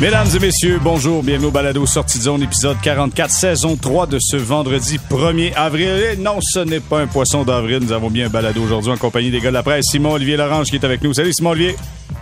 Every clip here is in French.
Mesdames et messieurs, bonjour, bienvenue au Balado Sortie de zone, épisode 44, saison 3 de ce vendredi 1er avril. Et non, ce n'est pas un poisson d'avril, nous avons bien un balado aujourd'hui en compagnie des gars de la presse, Simon-Olivier Lorange qui est avec nous. Salut Simon-Olivier.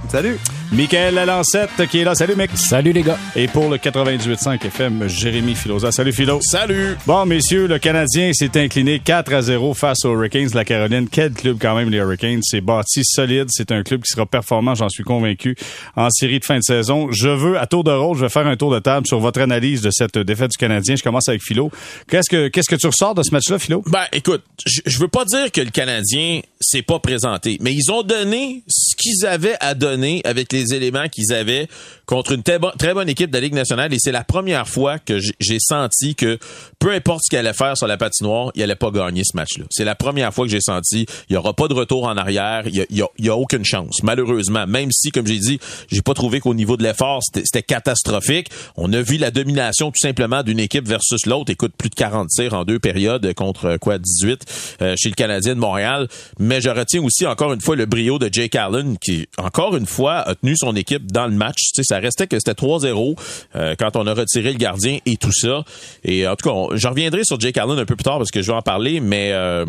Salut. Michael Lalancette qui est là. Salut, mec. Salut, les gars. Et pour le 98.5 FM, Jérémy Filosa. Salut, Philo. Salut. Bon, messieurs, le Canadien s'est incliné 4 à 0 face aux Hurricanes de la Caroline. Quel club, quand même, les Hurricanes? C'est bâti solide. C'est un club qui sera performant, j'en suis convaincu, en série de fin de saison. Je veux, à tour de rôle, je vais faire un tour de table sur votre analyse de cette défaite du Canadien. Je commence avec Philo. Qu'est-ce que, qu'est-ce que tu ressors de ce match-là, Philo? Ben, écoute, je, je veux pas dire que le Canadien s'est pas présenté, mais ils ont donné ce qu'ils avaient à donner avec les éléments qu'ils avaient contre une très, bonne équipe de la Ligue nationale et c'est la première fois que j'ai senti que peu importe ce qu'il allait faire sur la patinoire, il allait pas gagner ce match-là. C'est la première fois que j'ai senti il y aura pas de retour en arrière, il y a, il y a, aucune chance, malheureusement. Même si, comme j'ai dit, j'ai pas trouvé qu'au niveau de l'effort, c'était catastrophique. On a vu la domination tout simplement d'une équipe versus l'autre. Écoute, plus de 40 tirs en deux périodes contre quoi 18 euh, chez le Canadien de Montréal. Mais je retiens aussi encore une fois le brio de Jake Allen qui, encore une fois, a tenu son équipe dans le match. Ça restait que c'était 3-0 euh, quand on a retiré le gardien et tout ça. Et en tout cas, je reviendrai sur Jake Allen un peu plus tard parce que je vais en parler, mais euh,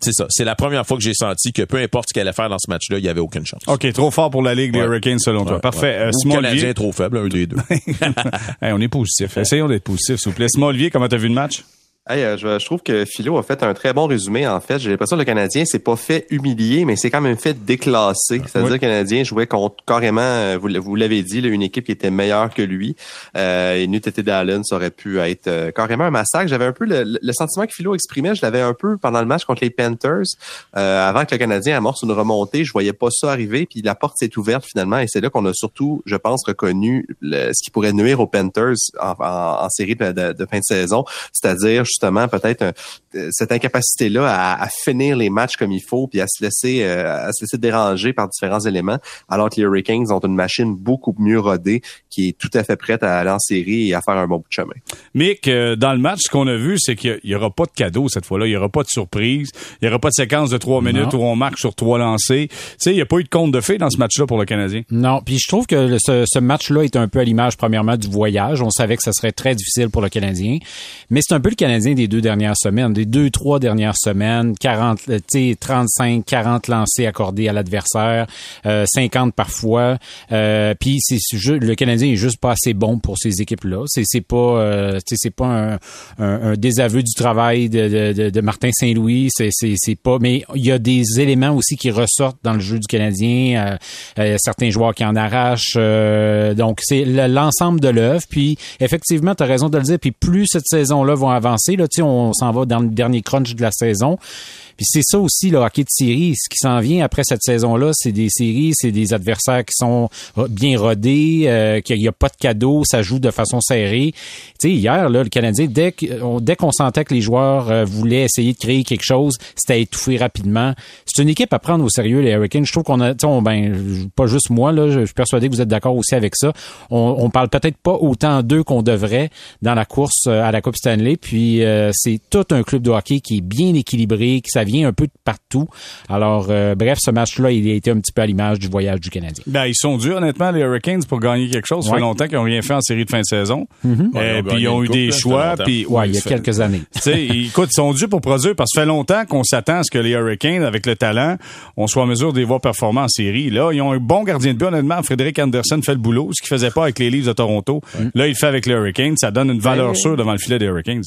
c'est ça. C'est la première fois que j'ai senti que peu importe ce qu'elle allait faire dans ce match-là, il n'y avait aucune chance. OK, trop fort pour la Ligue des Hurricanes selon toi. Parfait. Euh, Simon Canadien trop faible, un des deux. on est positif. Essayons d'être positif, s'il vous plaît. Simon Olivier, comment t'as vu le match? Hey, euh, je, trouve que Philo a fait un très bon résumé. En fait, j'ai l'impression que le Canadien s'est pas fait humilier, mais c'est quand même fait déclasser. C'est-à-dire que le Canadien jouait contre carrément, euh, vous, vous l'avez dit, une équipe qui était meilleure que lui. Euh, et Nutete Allen, ça aurait pu être euh, carrément un massacre. J'avais un peu le, sentiment que Philo exprimait. Je l'avais un peu pendant le match contre les Panthers, avant que le Canadien amorce une remontée. Je voyais pas ça arriver. Puis la porte s'est ouverte finalement, et c'est là qu'on a surtout, je pense, reconnu ce qui pourrait nuire aux Panthers en, série de, de fin de saison, c'est-à-dire justement peut-être cette incapacité-là à, finir les matchs comme il faut, puis à se laisser euh, à se laisser déranger par différents éléments, alors que les Hurricanes ont une machine beaucoup mieux rodée qui est tout à fait prête à aller en série et à faire un bon bout de chemin. Mick, euh, dans le match, ce qu'on a vu, c'est qu'il n'y aura pas de cadeau cette fois-là, il n'y aura pas de surprise, il n'y aura pas de séquence de trois minutes où on marque sur trois lancés. Tu sais, il n'y a pas eu de compte de fait dans ce match-là pour le Canadien. Non, puis je trouve que ce, ce match-là est un peu à l'image, premièrement, du voyage. On savait que ça serait très difficile pour le Canadien, mais c'est un peu le Canadien des deux dernières semaines, des deux, trois dernières semaines, 40, 35, 40 lancés accordés à l'adversaire, 50 euh, parfois. Euh, puis le Canadien est juste pas assez bon pour ces équipes-là. C'est c'est pas euh, c'est pas un, un, désaveu du travail de, de, de Martin Saint-Louis. C'est c'est pas. Mais il y a des éléments aussi qui ressortent dans le jeu du Canadien. Euh, certains joueurs qui en arrachent. donc c'est l'ensemble de l'œuvre. Puis effectivement, tu as raison de le dire. Puis plus cette saison-là va avancer, là, on s'en va dans le dernier crunch de la saison. Puis c'est ça aussi le hockey de série. Ce qui s'en vient après cette saison-là, c'est des séries, c'est des adversaires qui sont bien rodés, euh, qu'il n'y a pas de cadeau, ça joue de façon serrée. Tu sais, hier, là, le Canadien, dès qu'on dès qu'on sentait que les joueurs euh, voulaient essayer de créer quelque chose, c'était étouffé rapidement. C'est une équipe à prendre au sérieux, les Hurricanes. Je trouve qu'on a, on, ben, pas juste moi, là, je suis persuadé que vous êtes d'accord aussi avec ça. On, on parle peut-être pas autant d'eux qu'on devrait dans la course euh, à la Coupe Stanley. Puis c'est tout un club de hockey qui est bien équilibré, qui vient un peu de partout. Alors, euh, bref, ce match-là, il a été un petit peu à l'image du voyage du Canadien. Ben, ils sont durs, honnêtement, les Hurricanes, pour gagner quelque chose. Ça fait longtemps qu'ils n'ont rien fait en série de fin de saison. Mm-hmm. Euh, puis ils ont eu des choix. Puis, ouais, il y a quelques années. écoute, ils sont durs pour produire parce que ça fait longtemps qu'on s'attend à ce que les Hurricanes, avec le talent, on soit en mesure de les voir performer en série. Là, ils ont un bon gardien de but, honnêtement. Frédéric Anderson fait le boulot, ce qu'il faisait pas avec les Leafs de Toronto. Là, il fait avec les Hurricanes. Ça donne une valeur sûre devant le filet des Hurricanes.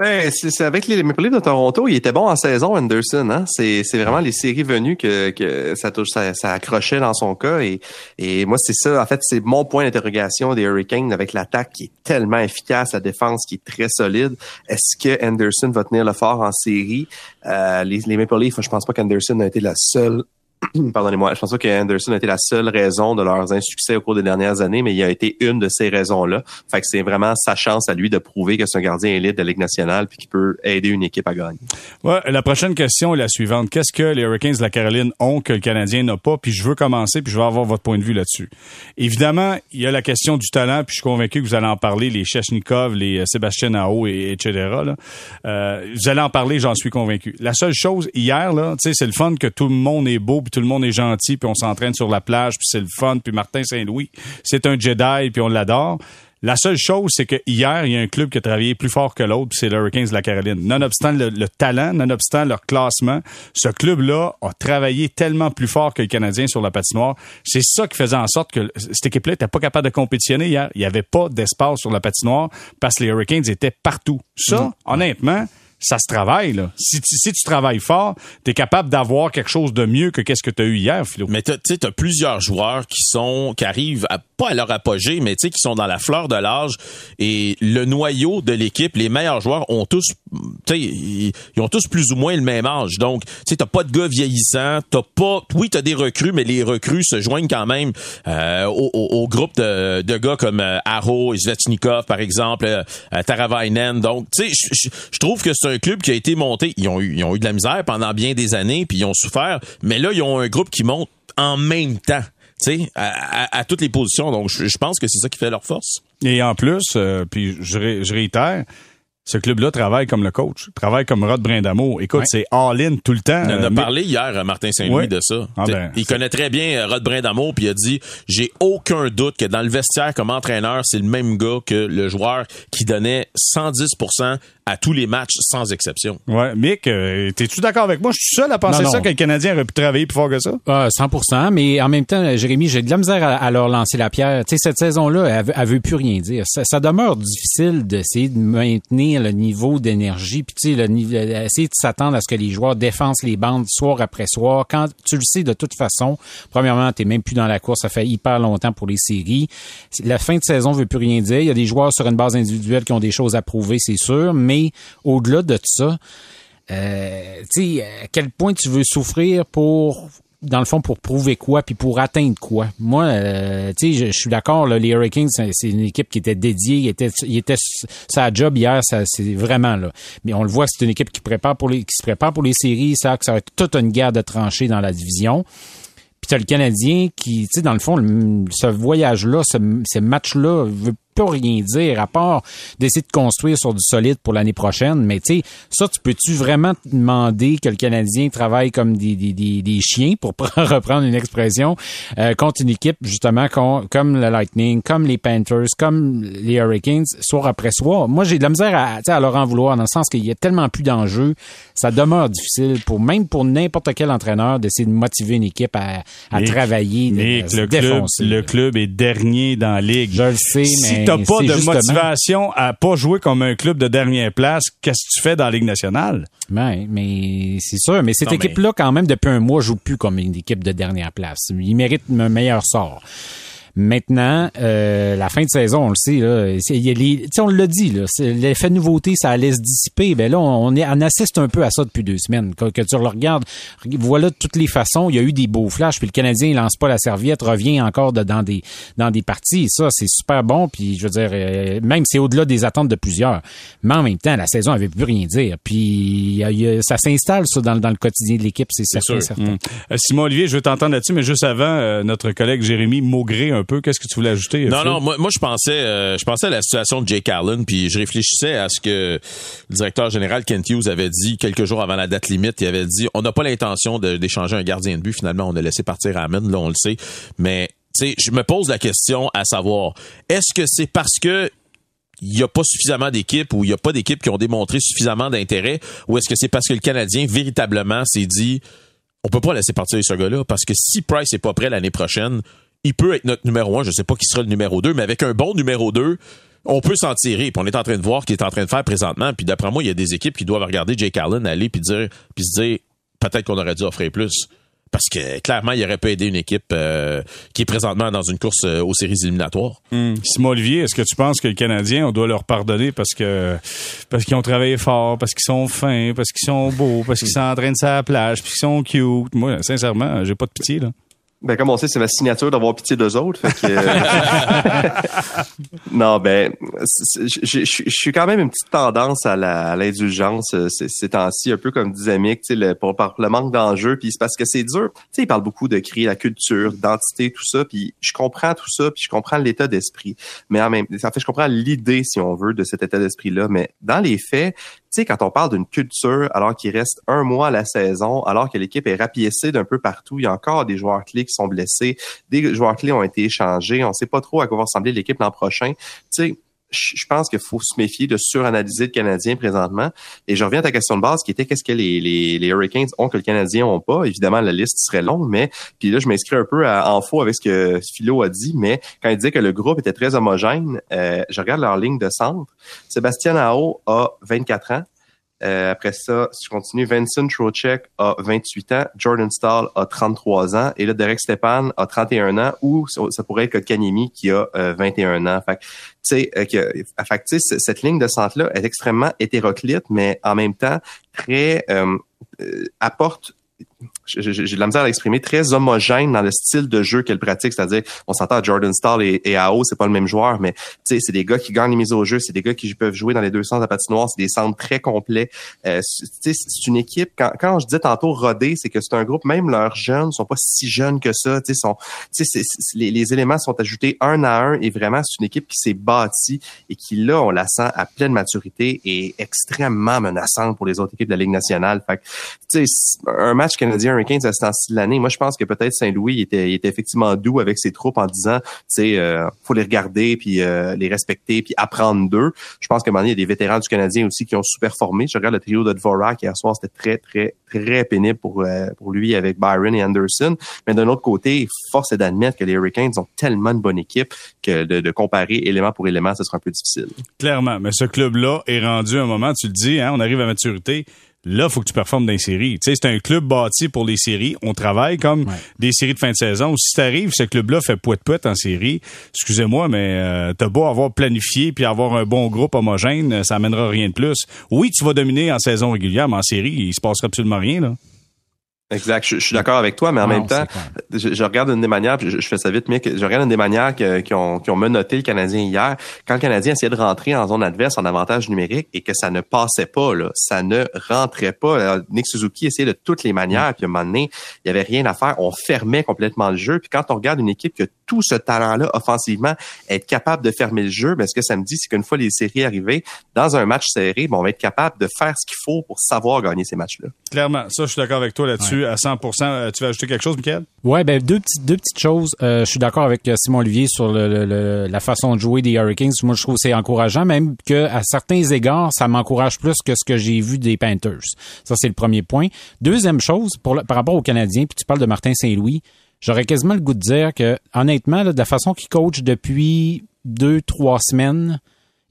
Ben, c'est avec les Maple Leafs de Toronto, il était bon en saison, Anderson. Hein? C'est vraiment les séries venues que, que ça, touche, ça, ça accrochait dans son cas. Et, et moi, c'est ça. En fait, c'est mon point d'interrogation des Hurricanes avec l'attaque qui est tellement efficace, la défense qui est très solide. Est-ce que Anderson va tenir le fort en série? Euh, les, les Maple Leafs, je pense pas qu'Anderson a été la seule pardonnez-moi, je pense pas que Anderson a été la seule raison de leurs insuccès au cours des dernières années, mais il a été une de ces raisons-là. Fait que c'est vraiment sa chance à lui de prouver que c'est un gardien élite de la Ligue nationale puis qu'il peut aider une équipe à gagner. Ouais, la prochaine question est la suivante. Qu'est-ce que les Hurricanes de la Caroline ont que le Canadien n'a pas? Puis je veux commencer, puis je veux avoir votre point de vue là-dessus. Évidemment, il y a la question du talent, puis je suis convaincu que vous allez en parler, les Chechnikov, les euh, Sébastien Nao, et, etc. Là. Euh, vous allez en parler, j'en suis convaincu. La seule chose, hier, là, c'est le fun que tout le monde est beau puis tout le monde est gentil, puis on s'entraîne sur la plage, puis c'est le fun, puis Martin Saint-Louis, c'est un Jedi, puis on l'adore. La seule chose, c'est que hier, il y a un club qui a travaillé plus fort que l'autre, puis c'est les Hurricanes de la Caroline. Nonobstant le, le talent, nonobstant leur classement, ce club-là a travaillé tellement plus fort que le Canadien sur la patinoire. C'est ça qui faisait en sorte que cette équipe-là n'était pas capable de compétitionner hier. Il n'y avait pas d'espace sur la patinoire parce que les Hurricanes étaient partout. Ça, honnêtement, ça se travaille. Là. Si, tu, tu travailles fort, tu es capable d'avoir quelque chose de mieux que qu'est-ce que tu as eu hier, Philo. Mais tu sais, as plusieurs joueurs qui sont qui arrivent à, pas à leur apogée, mais qui sont dans la fleur de l'âge et le noyau de l'équipe, les meilleurs joueurs ont tous ils, ont tous plus ou moins le même âge. Donc, tu t'as pas de gars vieillissants, t'as pas oui, tu as des recrues mais les recrues se joignent quand même euh, au, au, groupe de, de, gars comme euh, Aro et Svechnikov par exemple, euh, Taravainen. Donc, tu sais je trouve que c'est un club qui a été monté. Ils ont eu, ils ont eu de la misère pendant bien des années, puis ils ont souffert. Mais là, ils ont un groupe qui monte en même temps. Tu à, à, toutes les positions. Donc, je, pense que c'est ça qui fait leur force. Et en plus, euh, puis je, je réitère, ce club-là travaille comme le coach, travaille comme Rod Brindamo. Écoute, c'est all-in tout le temps. On en a parlé hier à Martin Saint-Louis de ça. Ah ben, il connaît très bien euh, Rod Brindamo, puis il a dit j'ai aucun doute que dans le vestiaire comme entraîneur, c'est le même gars que le joueur qui donnait 110 à tous les matchs sans exception. Ouais, Mick, euh, t'es-tu d'accord avec moi? Je suis seul à penser ça que le Canadien aurait pu travailler plus fort que ça? 100 euh, mais en même temps, Jérémy, j'ai de la misère à, leur lancer la pierre. Tu sais, cette saison-là, elle, veut plus rien dire. Ça, demeure difficile d'essayer de maintenir le niveau d'énergie, puis tu sais, essayer de s'attendre à ce que les joueurs défensent les bandes soir après soir. Quand tu le sais de toute façon, premièrement, t'es même plus dans la course, ça fait hyper longtemps pour les séries. La fin de saison veut plus rien dire. Il y a des joueurs sur une base individuelle qui ont des choses à prouver, c'est sûr, mais au-delà de ça, euh, à quel point tu veux souffrir pour dans le fond, pour prouver quoi, puis pour atteindre quoi? Moi, euh, je, suis d'accord, les Hurricanes, c'est une équipe qui était dédiée, il était, il était sa job hier, ça, c'est vraiment là. Mais on le voit, c'est une équipe qui prépare pour les, qui se prépare pour les séries, ça, que ça va être toute une guerre de tranchées dans la division. Puis t'as le Canadien qui, tu dans le fond, ce voyage-là, ce, ce match-là veut rien dire à part d'essayer de construire sur du solide pour l'année prochaine. Mais tu sais, ça, tu peux-tu vraiment te demander que le Canadien travaille comme des, des, des, des chiens, pour reprendre une expression, euh, contre une équipe justement comme le Lightning, comme les Panthers, comme les Hurricanes, soir après soir? Moi, j'ai de la misère à, à leur en vouloir dans le sens qu'il y a tellement plus d'enjeux. Ça demeure difficile pour même pour n'importe quel entraîneur d'essayer de motiver une équipe à, à travailler, mais le club, le club est dernier dans la ligue. Je le sais, mais t'as pas de motivation à pas jouer comme un club de dernière place, qu'est-ce que tu fais dans la Ligue nationale? Ben, mais c'est sûr. Mais cette équipe-là, quand même, depuis un mois, joue plus comme une équipe de dernière place. Il mérite un meilleur sort. Maintenant, euh, la fin de saison, on le sait, là, les, on l'a dit, l'effet de nouveauté, ça allait se dissiper. Ben là, on, est, on assiste un peu à ça depuis deux semaines. Que, tu le regardes, voilà de toutes les façons, il y a eu des beaux flashs, puis le Canadien il lance pas la serviette, revient encore dans des dans des parties. ça, c'est super bon. Puis je veux dire, euh, même c'est au-delà des attentes de plusieurs. Mais en même temps, la saison avait plus rien dire. Puis ça s'installe ça dans, dans, le quotidien de l'équipe, c'est certain. certain. Hum. Euh, Simon Olivier, je veux t'entendre là-dessus, mais juste avant, notre collègue Jérémy Maugré un peu. Qu'est-ce que tu voulais ajouter? Non, non, moi, moi je pensais euh, je pensais à la situation de Jake Allen, puis je réfléchissais à ce que le directeur général Kent Hughes avait dit quelques jours avant la date limite. Il avait dit on n'a pas l'intention d'échanger un gardien de but. Finalement, on a laissé partir Amen, là, on le sait. Mais tu sais, je me pose la question à savoir, est-ce que c'est parce que il n'y a pas suffisamment d'équipes ou il n'y a pas d'équipes qui ont démontré suffisamment d'intérêt ou est-ce que c'est parce que le Canadien véritablement s'est dit on peut pas laisser partir ce gars-là parce que si Price est pas prêt l'année prochaine, il peut être notre numéro un. Je sais pas qui sera le numéro deux, mais avec un bon numéro deux, on peut s'en tirer. Puis on est en train de voir qu'il est en train de faire présentement. Puis d'après moi, il y a des équipes qui doivent regarder Jake Allen aller puis dire, puis se dire, peut-être qu'on aurait dû offrir plus. Parce que clairement, il aurait pas aidé une équipe euh, qui est présentement dans une course euh, aux séries éliminatoires. Hmm. Simon Olivier, est-ce que tu penses que les Canadiens, on doit leur pardonner parce que parce qu'ils ont travaillé fort, parce qu'ils sont fins, parce qu'ils sont beaux, parce qu'ils s'entraînent sur la plage, puis qu'ils sont cute? Moi, sincèrement, j'ai pas de pitié là. Ben, comme on sait, c'est ma signature d'avoir pitié d'eux autres. Fait que, euh, non, ben, je suis quand même une petite tendance à l'indulgence euh, ces temps-ci, un peu comme disait Mick, le, pour, par le manque d'enjeux, puis c'est parce que c'est dur. Tu sais, il parle beaucoup de créer la culture, d'identité, tout ça, puis je comprends tout ça, puis je comprends l'état d'esprit. Mais en même en fait, je comprends l'idée, si on veut, de cet état d'esprit-là. Mais dans les faits, sais, quand on parle d'une culture, alors qu'il reste un mois à la saison, alors que l'équipe est rapiécée d'un peu partout, il y a encore des joueurs clés qui sont blessés, des joueurs clés ont été échangés, on sait pas trop à quoi va ressembler l'équipe l'an prochain. Tu sais, je pense qu'il faut se méfier de suranalyser le Canadien présentement. Et je reviens à ta question de base qui était qu'est-ce que les, les, les Hurricanes ont que le Canadien ont pas? Évidemment, la liste serait longue, mais puis là, je m'inscris un peu en faux avec ce que Philo a dit, mais quand il disait que le groupe était très homogène, euh, je regarde leur ligne de centre. Sébastien Ao a 24 ans. Euh, après ça, si je continue, Vincent Trocek a 28 ans, Jordan Stahl a 33 ans, et là, Derek Stepan a 31 ans, ou ça pourrait être Kanyemi qui a 21 euh, ans. Fait tu sais, euh, cette ligne de centre-là est extrêmement hétéroclite, mais en même temps, très apporte j'ai de la misère à l'exprimer, très homogène dans le style de jeu qu'elle pratique. C'est-à-dire, on s'entend à Jordan Stall et, et AO, c'est pas le même joueur, mais c'est des gars qui gagnent les mises au jeu, c'est des gars qui peuvent jouer dans les deux sens de la patinoire, c'est des centres très complets. Euh, c'est une équipe, quand, quand je dis tantôt rodé, c'est que c'est un groupe, même leurs jeunes sont pas si jeunes que ça. Sont, les, les éléments sont ajoutés un à un et vraiment, c'est une équipe qui s'est bâtie et qui, là, on la sent à pleine maturité et extrêmement menaçante pour les autres équipes de la Ligue nationale. Fait que, un match canadien Hurricanes à de l'année. Moi, je pense que peut-être Saint-Louis était, effectivement doux avec ses troupes en disant, tu sais, euh, faut les regarder puis euh, les respecter puis apprendre d'eux. Je pense moment donné, il y a des vétérans du Canadien aussi qui ont super formé. Je regarde le trio de Dvorak hier soir, c'était très, très, très pénible pour, euh, lui avec Byron et Anderson. Mais d'un autre côté, force est d'admettre que les Hurricanes ont tellement de bonne équipe que de, de, comparer élément pour élément, ce sera un peu difficile. Clairement, mais ce club-là est rendu à un moment, tu le dis, hein, on arrive à maturité là, faut que tu performes dans les séries. Tu sais, c'est un club bâti pour les séries. On travaille comme des séries de fin de saison. Si t'arrives, ce club-là fait poète-poète en série, excusez-moi, mais euh, t'as beau avoir planifié puis avoir un bon groupe homogène, ça amènera rien de plus. Oui, tu vas dominer en saison régulière, mais en série, il se passera absolument rien, là. Exact. Je, suis d'accord avec toi, mais en même temps, je, regarde une des manières, je, fais ça vite, mais je regarde une des manières qui, ont, qui ont menotté le Canadien hier. Quand le Canadien essayait de rentrer en zone adverse en avantage numérique et que ça ne passait pas, là, ça ne rentrait pas. Nick Suzuki essayait de toutes les manières, puis à un moment donné, il y avait rien à faire. On fermait complètement le jeu. Puis quand on regarde une équipe qui a tout ce talent-là offensivement, être capable de fermer le jeu, ben, ce que ça me dit, c'est qu'une fois les séries arrivées, dans un match serré, bon, on va être capable de faire ce qu'il faut pour savoir gagner ces matchs-là. Clairement, ça, je suis d'accord avec toi là-dessus à 100% euh, Tu veux ajouter quelque chose, Michael? Ouais, ben deux petites deux petites choses. Euh, je suis d'accord avec euh, Simon Olivier sur le, la façon de jouer des Hurricanes. Moi, je trouve que c'est encourageant, même que à certains égards, ça m'encourage plus que ce que j'ai vu des Panthers. Ça, c'est le premier point. Deuxième chose, pour par rapport aux Canadiens, puis tu parles de Martin Saint-Louis, j'aurais quasiment le goût de dire que, honnêtement, de la façon qu'il coach depuis deux, trois semaines,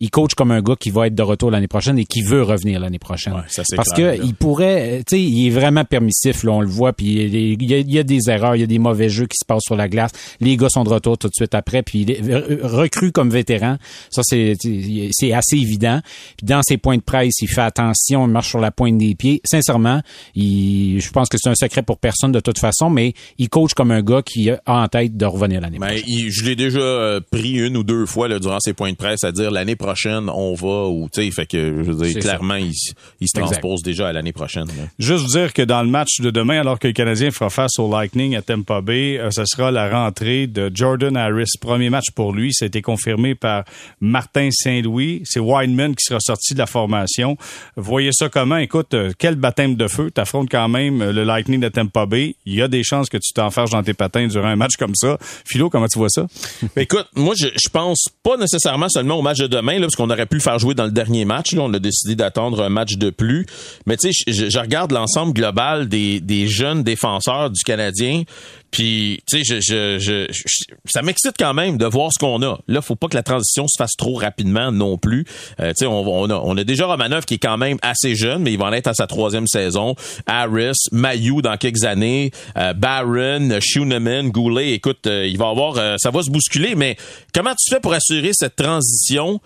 il coach comme un gars qui va être de retour l'année prochaine et qui veut revenir l'année prochaine. Parce que il pourrait, tu sais, il est vraiment permissif, là, on le voit, puis il y, a, des erreurs, il y a des mauvais jeux qui se passent sur la glace. Les gars sont de retour tout de suite après, puis il est recru comme vétéran. Ça, c'est assez évident. Puis dans ses points de presse, il fait attention, il marche sur la pointe des pieds. Sincèrement, il, je pense que c'est un secret pour personne de toute façon, mais il coach comme un gars qui a en tête de revenir l'année prochaine. je l'ai déjà euh, pris une ou deux fois là, durant ses points de presse à dire l'année prochaine prochaine, on va, ou tu sais, fait que, je veux dire, clairement, il, se transpose déjà à l'année prochaine. Juste dire que dans le match de demain, alors que le Canadien fera face au Lightning à Tampa Bay, euh, ce sera la rentrée de Jordan Harris. Premier match pour lui, ça a été confirmé par Martin Saint-Louis. C'est Wideman qui sera sorti de la formation. Voyez ça comment? Écoute, euh, quel baptême de feu. T'affrontes quand même euh, le Lightning de Tampa Bay. Il y a des chances que tu t'enferges dans tes patins durant un match comme ça. Philo, comment tu vois ça? Ben, écoute, moi, je, je pense pas nécessairement seulement au match de demain, parce qu'on aurait pu faire jouer dans le dernier match. Là, on a décidé d'attendre un match de plus. Mais tu sais, je, regarde l'ensemble global des jeunes défenseurs du Canadien. Puis, tu sais, je, je, ça m'excite quand même de voir ce qu'on a. Là, faut pas que la transition se fasse trop rapidement non plus. Euh, tu sais, on, on, a, déjà Romanov qui est quand même assez jeune, mais il va en être à sa troisième saison. Harris, Mayu dans quelques années, euh, Barron, Schooneman, Goulet. Écoute, euh, il va avoir, euh, ça va se bousculer. Mais comment tu fais pour assurer cette transition?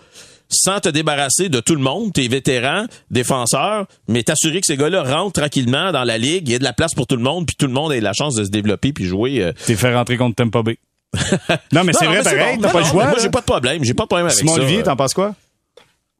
Sans te débarrasser de tout le monde, tes vétérans, défenseurs, mais t'assurer que ces gars-là rentrent tranquillement dans la ligue, il y a de la place pour tout le monde, puis tout le monde ait la chance de se développer puis jouer. Euh... T'es fait rentrer contre Tampa Bay. non, mais c'est vrai, pareil, t'as pas le choix. Moi, j'ai pas de problème, j'ai pas de problème avec Simon ça. Olivier, t'en penses quoi?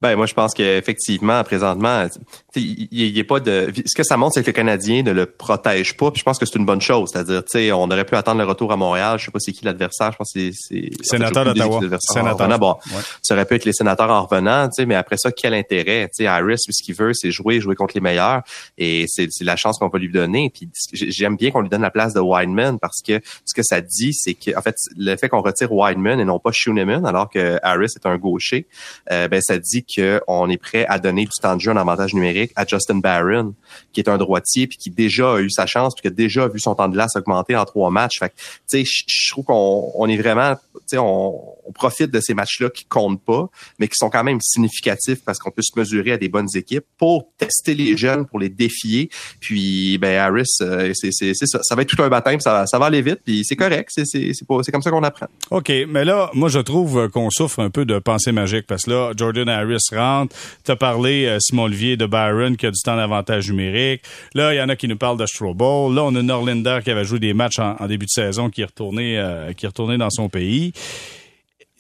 Ben moi je pense qu'effectivement présentement il a pas de ce que ça montre c'est que le Canadien ne le protège pas puis je pense que c'est une bonne chose. C'est-à-dire tu sais on aurait pu attendre le retour à Montréal. Je sais pas c'est qui l'adversaire. Je pense que c'est sénateur d'Ottawa. sénateur. bon ça aurait pu être les sénateurs en revenant tu sais mais après ça quel intérêt? Tu sais Harris ce qu'il veut c'est jouer jouer contre les meilleurs. Et c'est la chance qu'on va lui donner. Puis j'aime bien qu'on lui donne la place de Wideman parce que ce que ça dit c'est que en fait le fait qu'on retire Wideman et non pas Schooneman alors que Harris est un gaucher euh, ben ça dit qu'on est prêt à donner du temps de jeu en avantage numérique à Justin Barron, qui est un droitier puis qui déjà a eu sa chance puis qui a déjà vu son temps de glace augmenter en trois matchs. Fait tu je trouve qu'on on est vraiment, tu sais, on, on, profite de ces matchs-là qui comptent pas, mais qui sont quand même significatifs parce qu'on peut se mesurer à des bonnes équipes pour tester les jeunes, pour les défier. Puis, ben Harris, euh, c'est ça, ça va être tout un baptême, ça, ça va aller vite, puis c'est correct, c'est c'est comme ça qu'on apprend. Ok, mais là, moi je trouve qu'on souffre un peu de pensée magique parce que là, Jordan Harris rentre. T'as parlé, euh, Simon Olivier, de Byron qui a du temps d'avantage numérique. Là, il y en a qui nous parlent de Strobel. Là, on a Norlinder qui avait joué des matchs en, début de saison qui est retourné, euh, qui est retourné dans son pays.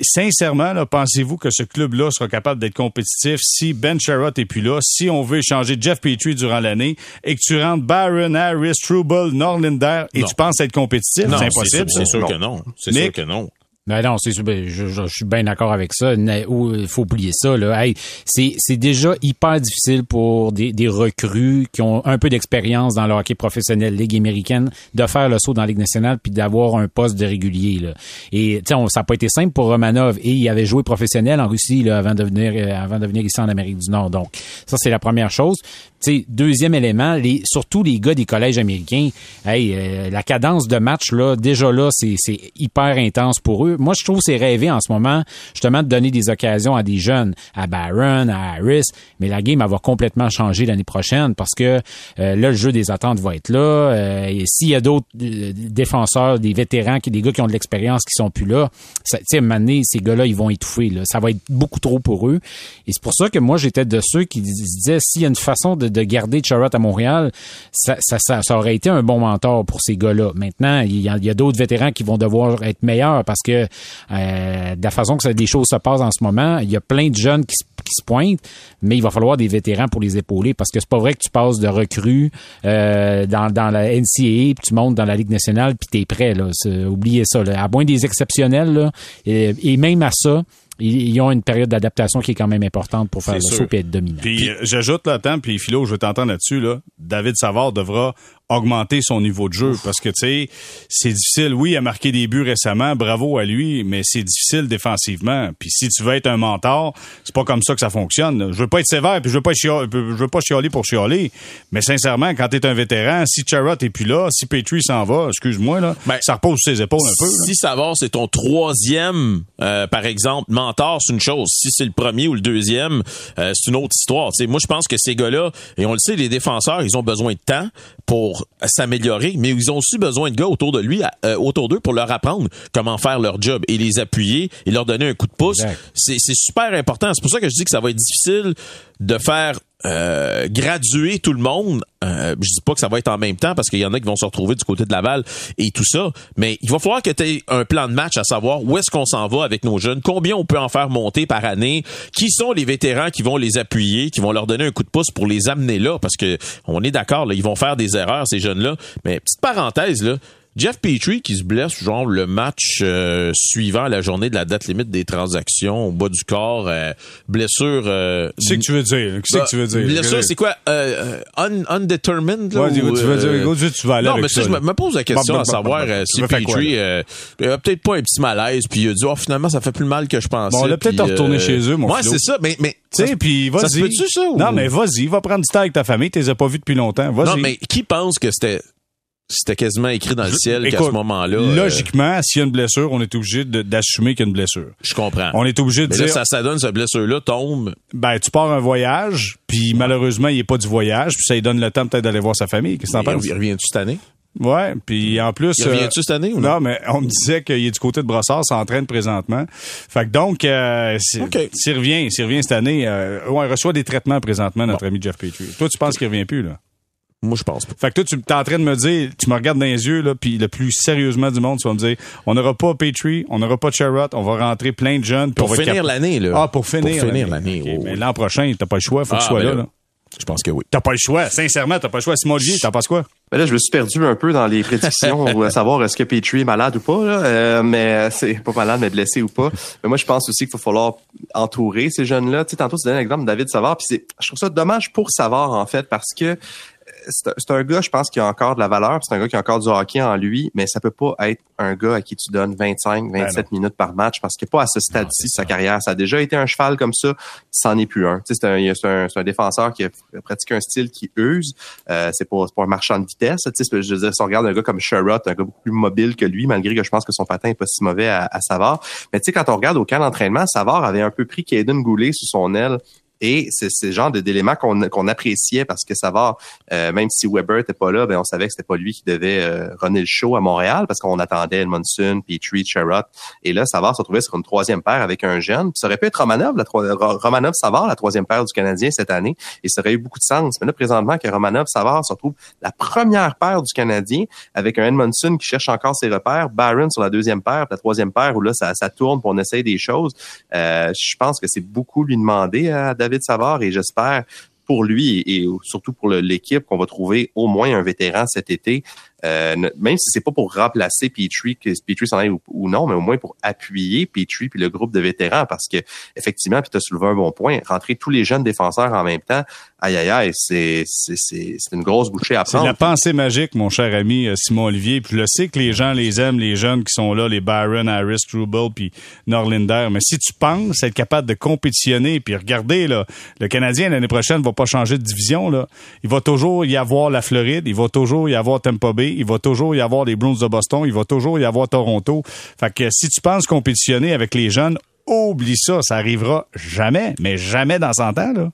Sincèrement, pensez-vous que ce club-là sera capable d'être compétitif si Ben Sherrod est plus là, si on veut échanger Jeff Petrie durant l'année et que tu rentres Byron, Harris, Struble, Norlinder et tu penses être compétitif? C'est impossible. C'est sûr que non. C'est sûr que non. Ben non, c'est ben, je, je, suis bien d'accord avec ça. Il faut oublier ça. Là. Hey, c'est, déjà hyper difficile pour des, des recrues qui ont un peu d'expérience dans le hockey professionnel, Ligue américaine, de faire le saut dans la Ligue nationale puis d'avoir un poste de régulier. Là. Et ça n'a pas été simple pour Romanov. Et il avait joué professionnel en Russie là, avant de venir euh, avant de venir ici en Amérique du Nord. Donc, ça, c'est la première chose. Deuxième élément, les, surtout les gars des collèges américains, hey, euh, la cadence de match, là, déjà là, c'est, hyper intense pour eux moi, je trouve c'est rêvé en ce moment, justement, de donner des occasions à des jeunes, à Barron, à Harris, mais la game, va complètement changer l'année prochaine parce que euh, là, le jeu des attentes va être là. Euh, et s'il y a d'autres euh, défenseurs, des vétérans, des gars qui ont de l'expérience qui sont plus là, tu sais, à ces gars-là, ils vont étouffer. Là. Ça va être beaucoup trop pour eux. Et c'est pour ça que moi, j'étais de ceux qui disaient, s'il y a une façon de, de garder Charrot à Montréal, ça, aurait été un bon mentor pour ces gars-là. Maintenant, il y a, d'autres vétérans qui vont devoir être meilleurs parce que euh, de la façon que des choses se passent en ce moment, il y a plein de jeunes qui, se pointent, mais il va falloir des vétérans pour les épauler parce que c'est pas vrai que tu passes de recrues euh, dans, la NCAA puis tu montes dans la Ligue nationale puis t'es prêt. Oubliez ça. À moins des exceptionnels et même à ça, ils, ont une période d'adaptation qui est quand même importante pour faire le saut et être dominant. Puis, euh, j'ajoute là-dedans, puis Philo, je vais t'entendre là-dessus, là, David Savard devra augmenter son niveau de jeu. Parce que tu sais c'est difficile. Oui il a marqué des buts récemment. Bravo à lui mais c'est difficile défensivement. Puis si tu veux être un mentor c'est pas comme ça que ça fonctionne je veux pas être sévère puis je veux pas chialer, je veux pas chialer pour chialer. Mais sincèrement quand tu es un vétéran si Charrot est plus là si Petrie s'en va excuse-moi là ben, ça repose ses épaules un peu si Savard c'est ton troisième euh, par exemple mentor c'est une chose. Si c'est le premier ou le deuxième euh, c'est une autre histoire. Sais moi je pense que ces gars-là et on le sait les défenseurs ils ont besoin de temps pour s'améliorer, mais ils ont aussi besoin de gars autour de lui, euh, autour d'eux, pour leur apprendre comment faire leur job et les appuyer et leur donner un coup de pouce. C'est super important. C'est pour ça que je dis que ça va être difficile de faire euh, graduer tout le monde. Euh, je dis pas que ça va être en même temps parce qu'il y en a qui vont se retrouver du côté de Laval et tout ça, mais il va falloir que tu aies un plan de match à savoir où est-ce qu'on s'en va avec nos jeunes, combien on peut en faire monter par année, qui sont les vétérans qui vont les appuyer, qui vont leur donner un coup de pouce pour les amener là parce que on est d'accord, ils vont faire des erreurs ces jeunes-là, mais petite parenthèse là, Jeff Petrie qui se blesse genre le match euh, suivant la journée de la date limite des transactions au bas du corps, euh, blessure. Euh, c'est que tu veux dire? Qu'est-ce que tu veux dire? Blessure, c'est quoi euh, undetermined là, ouais, tu veux dire, tu vas aller Non, mais ça, je me pose la question à savoir si Petrie il a peut-être pas un petit malaise puis il a dit oh finalement ça fait plus mal que je pensais. Bon, on l'a peut-être retourné chez eux mon Ouais, c'est ça, mais mais tu sais puis vas-y. Ça se ça Non, mais vas-y, va prendre du temps avec ta famille, tu les as pas vus depuis longtemps. Vas-y. Non, mais qui pense que c'était c'était quasiment écrit dans le ciel qu'à ce moment-là. Euh, logiquement, s'il y a une blessure, on est obligé d'assumer qu'il y a une blessure. Je comprends. On est obligé de Mais dire. Là, ça, ça donne, cette blessure-là tombe. Ben, tu pars un voyage, puis malheureusement, il est pas du voyage, puis ça lui donne le temps peut-être d'aller voir sa famille. Qu'est-ce que t'en penses? Il revient-tu cette année? Ouais, puis en plus. Il revient-tu cette année ou non? Non, mais on me disait qu'il est du côté de Brossard, s'entraîne présentement. Fait que donc, euh, s'il revient, s'il revient cette année, euh, on reçoit des traitements présentement, notre ami Jeff Petrie. Toi, tu penses qu'il revient plus, là? Moi, je pense pas. Fait que toi, tu es en train de me dire, tu me regardes dans les yeux, là, puis le plus sérieusement du monde, tu vas me dire, on n'aura pas Petrie, on n'aura pas Charrot, on va rentrer plein de jeunes. Pour finir l'année, là. Ah, pour finir, pour finir l'année. Okay, Mais l'an prochain, t'as pas le choix, faut ah, que tu sois là, là. Je pense que oui. T'as pas le choix. Sincèrement, t'as pas le choix. Simon Olivier, t'en penses quoi? Ben là, je me suis perdu un peu dans les prédictions à savoir est-ce que Petrie est malade ou pas. Là. Euh, mais c'est pas malade, mais blessé ou pas. Mais moi, je pense aussi qu'il va falloir entourer ces jeunes-là. Tu sais, tantôt, tu donnes l'exemple de David Savard. Puis je trouve ça dommage pour Savard, en fait, parce que c'est un gars, je pense, qui a encore de la valeur, c'est un gars qui a encore du hockey en lui, mais ça peut pas être un gars à qui tu donnes 25, 27 ben minutes par match parce qu'il pas à ce stade-ci de sa carrière. Ça a déjà été un cheval comme ça, c'en est plus un. c'est un, un, un, défenseur qui a pratiqué un style qui use. Euh, c'est pas, pas un marchand de vitesse. Tu sais, je veux dire, si on regarde un gars comme Sherrod, un gars beaucoup plus mobile que lui, malgré que je pense que son patin est pas si mauvais à, à Savard. Mais tu sais, quand on regarde au camp d'entraînement, Savard avait un peu pris Caden Goulet sous son aile et c'est ce genre d'éléments qu'on qu'on appréciait parce que ça va, euh, même si Weber était pas là, ben on savait que c'était pas lui qui devait euh, runner le show à Montréal parce qu'on attendait Edmondson, Petrie, Sherrod. Et là, Savard se retrouvait sur une troisième paire avec un jeune. Puis ça aurait pu être Romanov, la Romanov Savard, la troisième paire du Canadien cette année, et ça aurait eu beaucoup de sens. Mais là, présentement, que Romanov Savard se retrouve la première paire du Canadien avec un Edmondson qui cherche encore ses repères, Byron sur la deuxième paire, la troisième paire où là ça, ça tourne pour on essaye des choses. Euh, je pense que c'est beaucoup lui demander à David Savard et j'espère pour lui et, surtout pour l'équipe qu'on va trouver au moins un vétéran cet été euh, même si c'est pas pour remplacer Petrie, que Petrie s'en aille ou, non, mais au moins pour appuyer Petrie puis le groupe de vétérans, parce que effectivement, puis tu as soulevé un bon point, rentrer tous les jeunes défenseurs en même temps, aïe aïe aïe, c'est c'est une grosse bouchée à prendre. C'est la pensée magique, mon cher ami euh, Simon Olivier. Puis je sais que les gens les aiment, les jeunes qui sont là, les Byron, Harris, Struble, puis Norlinder. Mais si tu penses être capable de compétitionner, puis regardez là, le Canadien l'année prochaine va pas changer de division là. Il va toujours y avoir la Floride, il va toujours y avoir Tampa Bay il va toujours y avoir les Bruins de Boston, il va toujours y avoir Toronto. Fait que si tu penses compétitionner avec les jeunes, oublie ça, ça arrivera jamais, mais jamais dans 100 ans, là.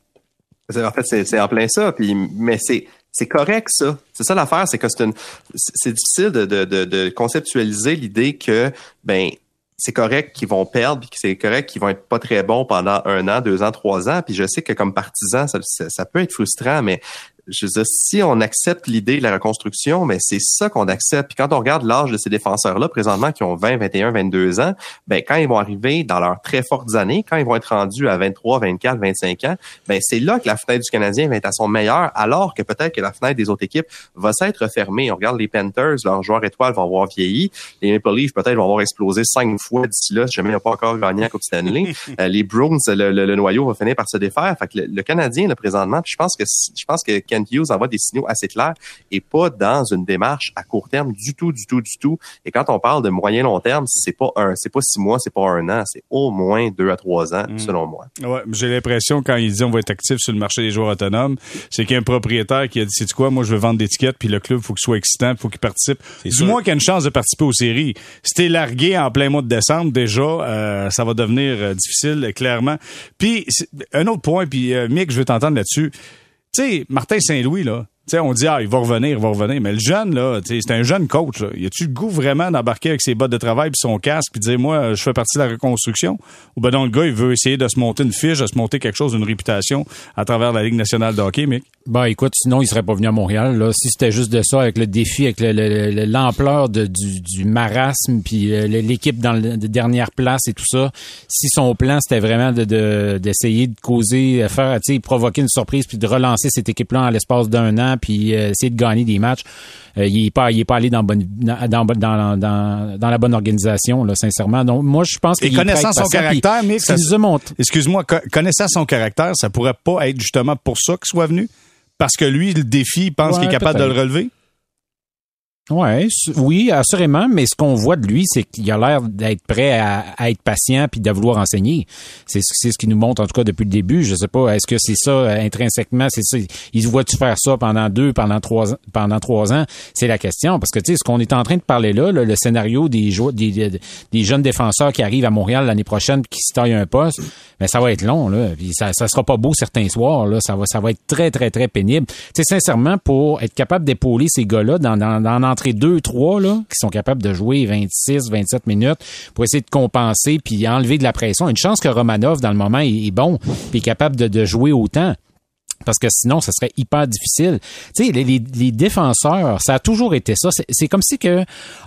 En fait, c'est en plein ça, puis, mais c'est correct ça. C'est ça l'affaire, c'est que c'est difficile de, de, de, conceptualiser l'idée que ben c'est correct qu'ils vont perdre, puis c'est correct qu'ils vont être pas très bons pendant un an, deux ans, trois ans. Puis je sais que comme partisan, ça, ça peut être frustrant, mais je veux dire, si on accepte l'idée de la reconstruction, mais c'est ça qu'on accepte. Puis quand on regarde l'âge de ces défenseurs-là, présentement, qui ont 20, 21, 22 ans, ben quand ils vont arriver dans leurs très fortes années, quand ils vont être rendus à 23, 24, 25 ans, ben c'est là que la fenêtre du Canadien va être à son meilleur, alors que peut-être que la fenêtre des autres équipes va s'être fermée. On regarde les Panthers, leurs joueurs étoiles vont avoir vieilli. Les Maple Leafs, peut-être, vont avoir explosé cinq fois d'ici là, si jamais ils n'ont pas encore gagné la Coupe Stanley. Euh, les Bruins, le, noyau va finir par se défaire. Fait que le, Canadien, là, présentement, je pense que je pense que Hughes envoie des signaux assez clairs et pas dans une démarche à court terme du tout, du tout, du tout. Et quand on parle de moyen long terme, c'est pas un, c'est pas six mois, c'est pas un an, c'est au moins deux à trois ans, mm. selon moi. Ouais, j'ai l'impression quand il dit on va être actif sur le marché des joueurs autonomes, c'est qu'il y a un propriétaire qui a dit c'est quoi, moi je veux vendre des tickets puis le club faut qu'il soit excitant, faut qu'il participe. Du moins qu'il y a une chance de participer aux séries. Si t'es largué en plein mois de décembre, déjà, euh, ça va devenir euh, difficile, clairement. Puis un autre point, puis euh, Mick, je veux t'entendre là-dessus. Tu sais, Martin Saint-Louis, là, on dit, ah, il va revenir, il va revenir. Mais le jeune, là, c'est un jeune coach. Là. Y a-tu le goût vraiment d'embarquer avec ses bottes de travail puis son casque puis dire, moi, je fais partie de la reconstruction? Ou ben non, le gars, il veut essayer de se monter une fiche, de se monter quelque chose, une réputation à travers la Ligue nationale de hockey, Mick? Ben, écoute, sinon, il serait pas venu à Montréal. Là. Si c'était juste de ça, avec le défi, avec l'ampleur du, du marasme puis euh, l'équipe dans la dernière place et tout ça, si son plan, c'était vraiment d'essayer de, de, causer, faire, tu sais, provoquer une surprise puis de relancer cette équipe-là en l'espace d'un an puis euh, essayer de gagner des matchs. Euh, il est pas il est pas allé dans bonne dans, dans, dans, dans la bonne organisation là sincèrement. Donc moi je pense qu'il connaissant son caractère mais Excuse-moi, connaissant son caractère, ça pourrait pas être justement pour ça qu'il soit venu? Parce que lui le défi, il pense qu'il est capable de le relever? Ouais, oui, assurément, mais ce qu'on voit de lui, c'est qu'il a l'air d'être prêt à, être patient puis de vouloir enseigner. C'est ce qui nous montre en tout cas depuis le début. Je sais pas, est-ce que c'est ça euh, intrinsèquement, c'est ça. Il voit-tu faire ça pendant deux, pendant trois, ans? C'est la question parce que tu sais, ce qu'on est en train de parler là, le scénario des, des, des, jeunes défenseurs qui arrivent à Montréal l'année prochaine qui se taillent un poste, mais ben, ça va être long là. Ça, sera pas beau certains soirs. Ça va, ça va être très très très pénible. Tu sincèrement, pour être capable d'épauler ces gars-là dans dans, dans rentrer deux, trois, là, qui sont capables de jouer 26, 27 minutes pour essayer de compenser puis enlever de la pression. Une chance que Romanov, dans le moment, est, bon puis est capable de, de jouer autant. Parce que sinon, ça serait hyper difficile. Tu sais, les, les, défenseurs, ça a toujours été ça. C'est comme si que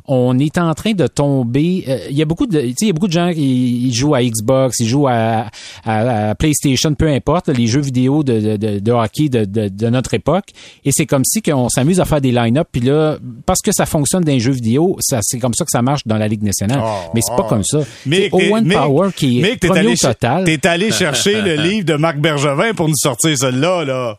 on est en train de tomber. Euh, il y a beaucoup de, tu sais, il y a beaucoup de gens qui ils jouent à Xbox, ils jouent à, à, PlayStation, peu importe, les jeux vidéo de, de, de hockey de, de, notre époque. Et c'est comme si qu'on s'amuse à faire des line-up, puis là, parce que ça fonctionne dans les jeux vidéo, ça c'est comme ça que ça marche dans la Ligue nationale. Oh, mais c'est pas oh. comme ça. Mais Owen Power qui est premier allé, au total. T'es allé chercher le livre de Marc Bergevin pour nous sortir celle-là là.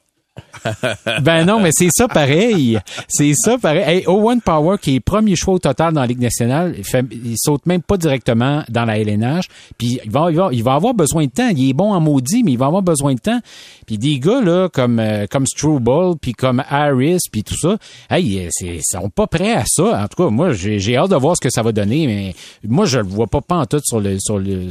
Ben non, mais c'est ça pareil. C'est ça pareil. Hey, Owen Power, qui est premier choix au total dans la Ligue nationale, il, saute même pas directement dans la LNH. Puis il va, avoir besoin de temps. Il est bon en maudit, mais il va avoir besoin de temps. Puis des gars là comme euh, comme Struble, puis comme Harris, puis tout ça, hey, ils sont pas prêts à ça. En tout cas, moi, j'ai hâte de voir ce que ça va donner, mais moi, je le vois pas tout sur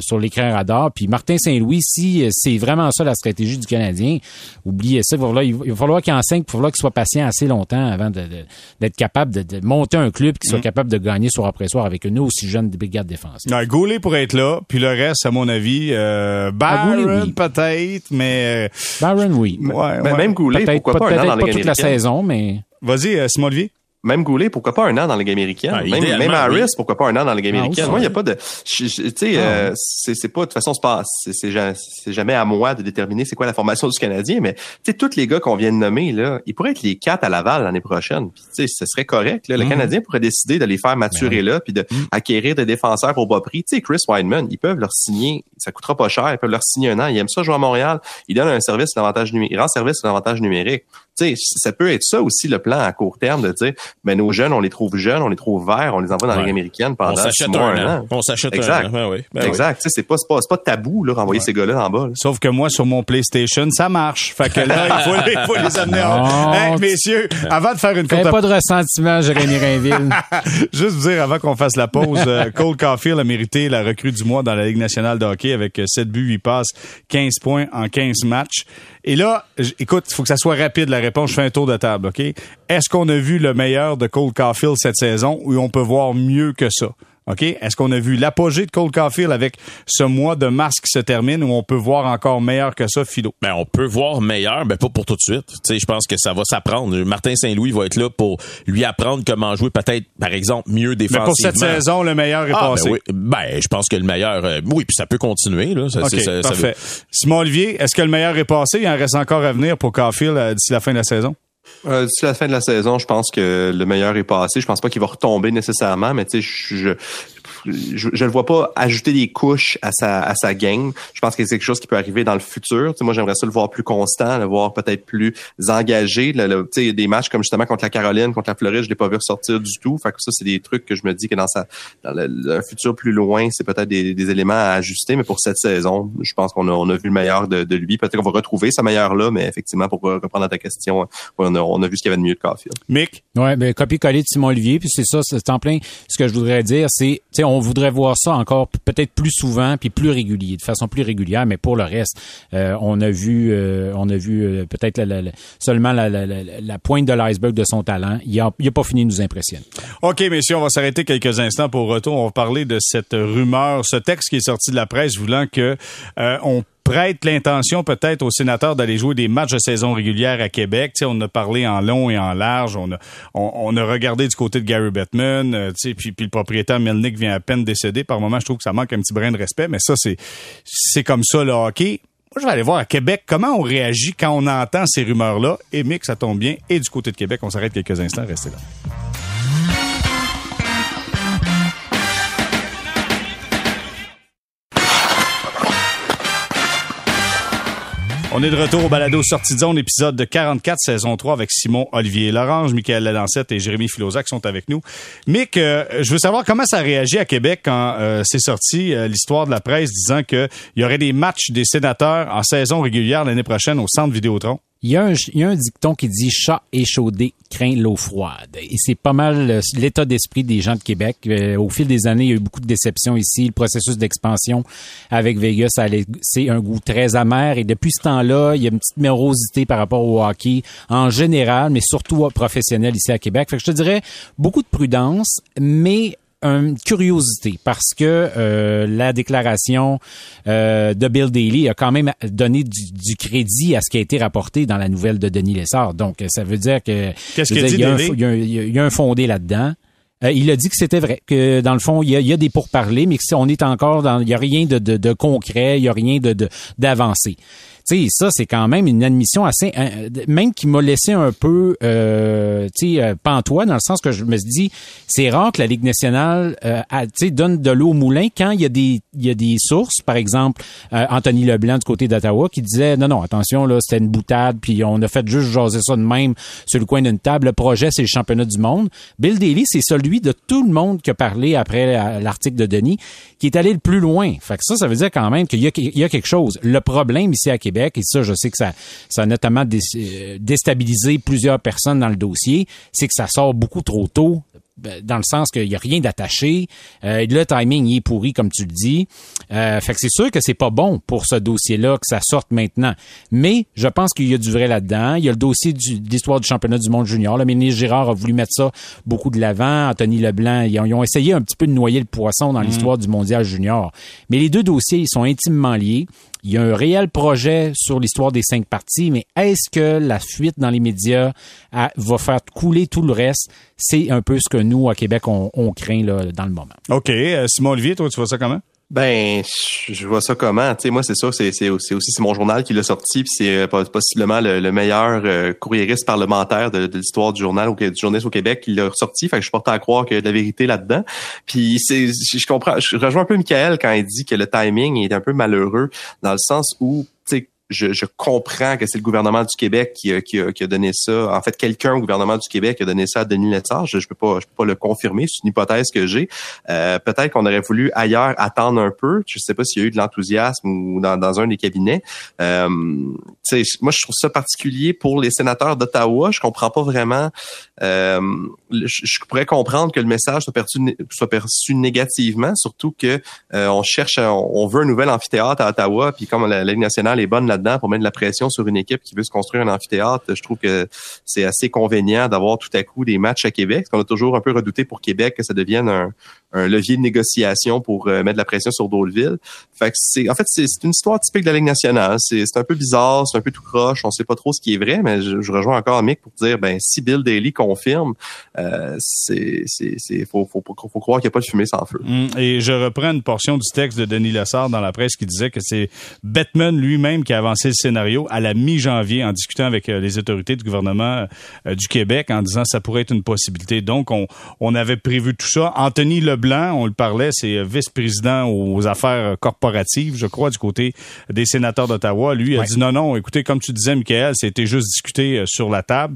sur l'écran radar. Puis Martin Saint-Louis, si c'est vraiment ça la stratégie du Canadien, oubliez ça. Voilà, il va falloir qu'il enseigne, il va falloir qu'il soit patient assez longtemps avant d'être capable de, monter un club qui soit mm. capable de gagner soir après soir avec une aussi jeune brigade défensive. Non, Goulet pour être là, puis le reste, à mon avis, euh, Barron peut-être, mais... Euh, Barron, oui. Ouais, Même Goulet, pourquoi pas, un an dans pas toute la saison, mais... Vas-y, euh, Simon Olivier. Même Goulet, pourquoi pas un an dans la Ligue américaine? Ah, même, même, Harris, pourquoi pas un an dans la Ligue ah, américaine? moi, il n'y a pas de... Tu sais, ah, euh, c'est pas... De toute façon, c'est jamais à moi de déterminer c'est quoi la formation du Canadien, mais tu sais, tous les gars qu'on vient de nommer, là, ils pourraient être les quatre à Laval l'année prochaine. Puis, tu sais, ce serait correct. Là. Le mm-hmm. Canadien pourrait décider de les faire maturer ben là, puis de mm. acquérir des défenseurs au bas prix. Tu sais, Chris Wideman, ils peuvent leur signer, ça coûtera pas cher, ils peuvent leur signer un an. Ils aiment ça jouer à Montréal. Ils donnent un service d'avantage numérique. Ils rendent service d'avantage numérique. Tu sais, ça peut être ça aussi le plan à court terme de dire, ben nos jeunes, on les trouve jeunes, on les trouve verts, on les envoie dans la Ligue américaine pendant six mois, un, an. On s'achète exact. un an. oui. Ben exact. Tu sais, c'est pas, pas, pas tabou, là, renvoyer ces gars-là en bas. Sauf que moi, sur mon PlayStation, ça marche. Fait que là, il faut, les amener en... Hey, messieurs, avant de faire une courte... pas de ressentiment, Jérémy Rainville. Juste vous dire, avant qu'on fasse la pause, euh, Cole Caulfield a mérité la recrue du mois dans la Ligue nationale de hockey avec 7 buts, 8 passes, 15 points en 15 matchs. Et là, écoute, il faut que ça soit rapide la réponse. Je fais un tour de table, OK? Est-ce qu'on a vu le meilleur de Cole Caulfield cette saison ou on peut voir mieux que ça? OK? Est-ce qu'on a vu l'apogée de Cole Caulfield avec ce mois de mars qui se termine ou on peut voir encore meilleur que ça, Philo? Ben, on peut voir meilleur, mais pas pour tout de suite. Tu sais, je pense que ça va s'apprendre. Martin Saint-Louis va être là pour lui apprendre comment jouer peut-être, par exemple, mieux défensivement. Mais pour cette saison, le meilleur est ah, passé. Ben, oui. ben, je pense que le meilleur, euh, oui, puis ça peut continuer, là. Ça, parfait. Simon Olivier, est-ce que le meilleur est passé? Il en reste encore à venir pour Caulfield euh, d'ici la fin de la saison? Euh, la fin de la saison, je pense que le meilleur est passé. Je pense pas qu'il va retomber nécessairement, mais tu sais, je, je, je le vois pas ajouter des couches à sa, à sa game. Je pense que c'est quelque chose qui peut arriver dans le futur. moi, j'aimerais ça le voir plus constant, le voir peut-être plus engagé. Le, sais des matchs comme justement contre la Caroline, contre la Floride, je l'ai pas vu ressortir du tout. Fait que ça, c'est des trucs que je me dis que dans, sa, dans le, futur plus loin, c'est peut-être des, des, éléments à ajuster. Mais pour cette saison, je pense qu'on a, on a vu le meilleur de, de lui. Peut-être qu'on va retrouver sa meilleure là, mais effectivement, pour reprendre ta question, on a, on a vu ce qu'il y avait de mieux de Caulfield. Mick? Ouais, ben, copier-coller de Simon Olivier, puis c'est ça, c'est en plein ce que je voudrais dire, c'est, on voudrait voir ça encore peut-être plus souvent puis plus régulier, de façon plus régulière. Mais pour le reste, euh, on a vu, euh, on a vu euh, peut-être seulement la, pointe de l'iceberg de son talent. Il a, il a pas fini de nous impressionner. Ok, messieurs, on va s'arrêter quelques instants pour retour. On va parler de cette rumeur, ce texte qui est sorti de la presse voulant que on prête l'intention peut-être aux sénateurs d'aller jouer des matchs de saison régulière à Québec. sais, on a parlé en long et en large. On a, on, a regardé du côté de Gary Bettman. Euh, puis, puis le propriétaire Melnick vient à peine décéder. Par moment, je trouve que ça manque un petit brin de respect. Mais ça, c'est, c'est comme ça le hockey. Moi, je vais aller voir à Québec comment on réagit quand on entend ces rumeurs-là. Et Mick, ça tombe bien. Et du côté de Québec, on s'arrête quelques instants. Restez là. On est de retour au balado Sortie de zone, épisode de 44, saison 3, avec Simon Olivier Lorange, Michael Lalancette et Jérémy Filozac sont avec nous. Mick, euh, je veux savoir comment ça a réagi à Québec quand euh, c'est sorti euh, l'histoire de la presse disant qu'il y aurait des matchs des sénateurs en saison régulière l'année prochaine au centre Vidéotron. Il y, a un, il y a un dicton qui dit chat échaudé craint l'eau froide. Et c'est pas mal l'état d'esprit des gens de Québec. Euh, au fil des années, il y a eu beaucoup de déceptions ici. Le processus d'expansion avec Vegas laissé un goût très amer. Et depuis ce temps-là, il y a une petite mérosité par rapport au hockey en général, mais surtout professionnel ici à Québec. Fait que je te dirais beaucoup de prudence, mais une curiosité parce que euh, la déclaration euh, de Bill Daly a quand même donné du, crédit à ce qui a été rapporté dans la nouvelle de Denis Lessard. Donc, ça veut dire que... Qu'est-ce qu'il dit, il y, a un fondé là-dedans. Euh, il a dit que c'était vrai, que dans le fond, il y a, il y a des pourparlers, mais que si on est encore dans, il y a rien de, de, de concret, il y a rien de d'avancé sais, ça, c'est quand même une admission assez, euh, même qui m'a laissé un peu, euh, tu sais, euh, pantois, dans le sens que je me suis dit, c'est rare que la Ligue nationale, euh, sais, donne de l'eau au moulin quand il y a des, il y a des sources, par exemple, euh, Anthony Leblanc du côté d'Ottawa, qui disait, non, non, attention, là, c'était une boutade, puis on a fait juste jaser ça de même sur le coin d'une table. Le projet, c'est le championnat du monde. Bill Daly, c'est celui de tout le monde qui a parlé après l'article de Denis, qui est allé le plus loin. Fait que ça, ça veut dire quand même qu'il y a, y a quelque chose. Le problème ici à Québec, et ça, je sais que ça, ça a notamment euh, déstabilisé plusieurs personnes dans le dossier, c'est que ça sort beaucoup trop tôt ben, dans le sens qu'il n'y a rien d'attaché. Euh, le timing il est pourri, comme tu le dis. Euh, fait que c'est sûr que c'est pas bon pour ce dossier-là que ça sorte maintenant. Mais je pense qu'il y a du vrai là-dedans. Il y a le dossier du, de l'histoire du championnat du monde junior. Le ministre Girard a voulu mettre ça beaucoup de l'avant. Anthony Leblanc, ils ont, essayé un petit peu de noyer le poisson dans mmh. l'histoire du mondial junior. Mais les deux dossiers, ils sont intimement liés. Il y a un réel projet sur l'histoire des cinq parties, mais est-ce que la fuite dans les médias va faire couler tout le reste? C'est un peu ce que nous, à Québec, on, craint là, dans le moment. OK. Euh, Simon Olivier, toi, tu vois ça comment? Ben, je vois ça comment. Tu sais, moi, c'est ça, c'est, aussi c'est mon journal qui l'a sorti, puis c'est euh, possiblement le, meilleur euh, courriériste parlementaire de, l'histoire du journal ou du journaliste au Québec qui l'a sorti. Fait que je porte à croire qu'il y a de la vérité là-dedans. Puis c'est, je comprends, je rejoins un peu Michael quand il dit que le timing est un peu malheureux dans le sens où, tu sais, je, je, comprends que c'est le gouvernement du Québec qui qui, qui a donné ça. En fait, quelqu'un au gouvernement du Québec a donné ça à Denis Lessard. Je, je peux pas, je peux pas le confirmer. C'est une hypothèse que j'ai. Euh, peut-être qu'on aurait voulu ailleurs attendre un peu. Je sais pas s'il y a eu de l'enthousiasme ou dans, dans, un des cabinets. Euh, moi, je trouve ça particulier pour les sénateurs d'Ottawa. Je comprends pas vraiment. Euh, je, pourrais comprendre que le message soit perçu, soit perçu négativement, surtout que euh, on cherche, on, veut un nouvel amphithéâtre à Ottawa, puis comme la Ligue nationale est bonne pour mettre la pression sur une équipe qui veut se construire un amphithéâtre, je trouve que c'est assez convenient d'avoir tout à coup des matchs à Québec. On a toujours un peu redouté pour Québec que ça devienne un, un levier de négociation pour euh, mettre de la pression sur d'autres. Fait que c'est, en fait, c'est, une histoire typique de la Ligue nationale. C'est, un peu bizarre, c'est un peu tout croche. On sait pas trop ce qui est vrai, mais je, rejoins encore Mick pour dire, ben, si Bill Daly confirme, euh, c'est, c'est, c'est, faut, faut, faut, croire qu'il n'y a pas de fumée sans feu. Hum, et je reprends une portion du texte de Denis Lessard dans la presse qui disait que c'est Batman lui-même qui a avancé le scénario à la mi-janvier en discutant avec euh, les autorités du gouvernement du Québec en disant que ça pourrait être une possibilité. Donc, on, on avait prévu tout ça. Anthony Leblanc On le parlait, c'est euh, vice-président aux affaires corporatives, je crois, du côté des sénateurs d'Ottawa. Lui a dit non, non, écoutez, comme tu disais, Michael, c'était juste discuté euh, sur la table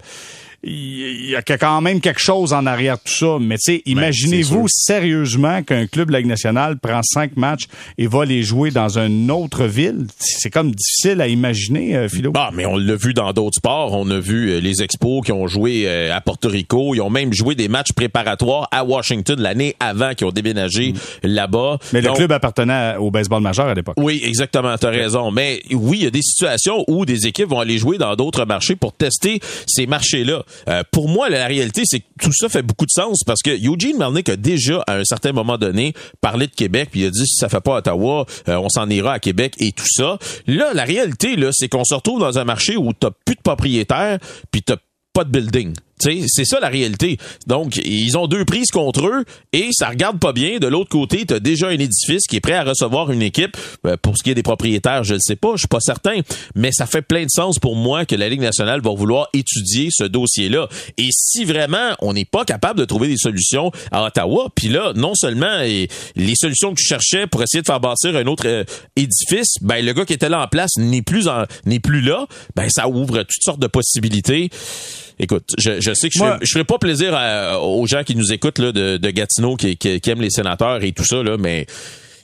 il y a quand même quelque chose en arrière de tout ça. Mais tu sais, ben, imaginez-vous sérieusement qu'un club de la Ligue nationale prend cinq matchs et va les jouer dans une autre ville? C'est comme difficile à imaginer, euh, Philo. Bah, mais on l'a vu dans d'autres sports. On a vu euh, les Expos qui ont joué euh, à Porto Rico. Ils ont même joué des matchs préparatoires à Washington l'année avant qu'ils ont déménagé mm. là-bas. Mais le club appartenait au baseball majeur à l'époque. Oui, exactement. T'as raison. Mais oui, il y a des situations où des équipes vont aller jouer dans d'autres marchés pour tester ces marchés-là. Euh, pour moi, la, réalité, c'est que tout ça fait beaucoup de sens parce que Eugene Melnick a déjà, à un certain moment donné, parlé de Québec, puis il a dit si ça fait pas Ottawa, euh, on s'en ira à Québec et tout ça. Là, la réalité, c'est qu'on se retrouve dans un marché où t'as plus de propriétaires, puis t'as pas de building c'est ça la réalité. Donc, ils ont deux prises contre eux et ça regarde pas bien. De l'autre côté, tu as déjà un édifice qui est prêt à recevoir une équipe. Euh, pour ce qui est des propriétaires, je ne sais pas, je suis pas certain, mais ça fait plein de sens pour moi que la Ligue nationale va vouloir étudier ce dossier-là. Et si vraiment on n'est pas capable de trouver des solutions à Ottawa, puis là, non seulement les solutions que je cherchais pour essayer de faire bâtir un autre euh, édifice, ben le gars qui était là en place n'est plus n'est plus là, ben ça ouvre toutes sortes de possibilités écoute, je, je sais que je, ne ferai pas plaisir aux gens qui nous écoutent là, de, de Gatineau qui, qui, aiment les sénateurs et tout ça, là, mais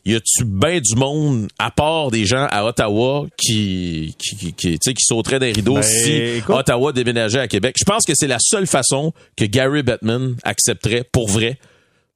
y a-tu bien du monde, à part des gens à Ottawa, qui, qui, qui, qui sauteraient des rideaux ben, si Ottawa déménageait à Québec? Je pense que c'est la seule façon que Gary Bettman accepterait pour vrai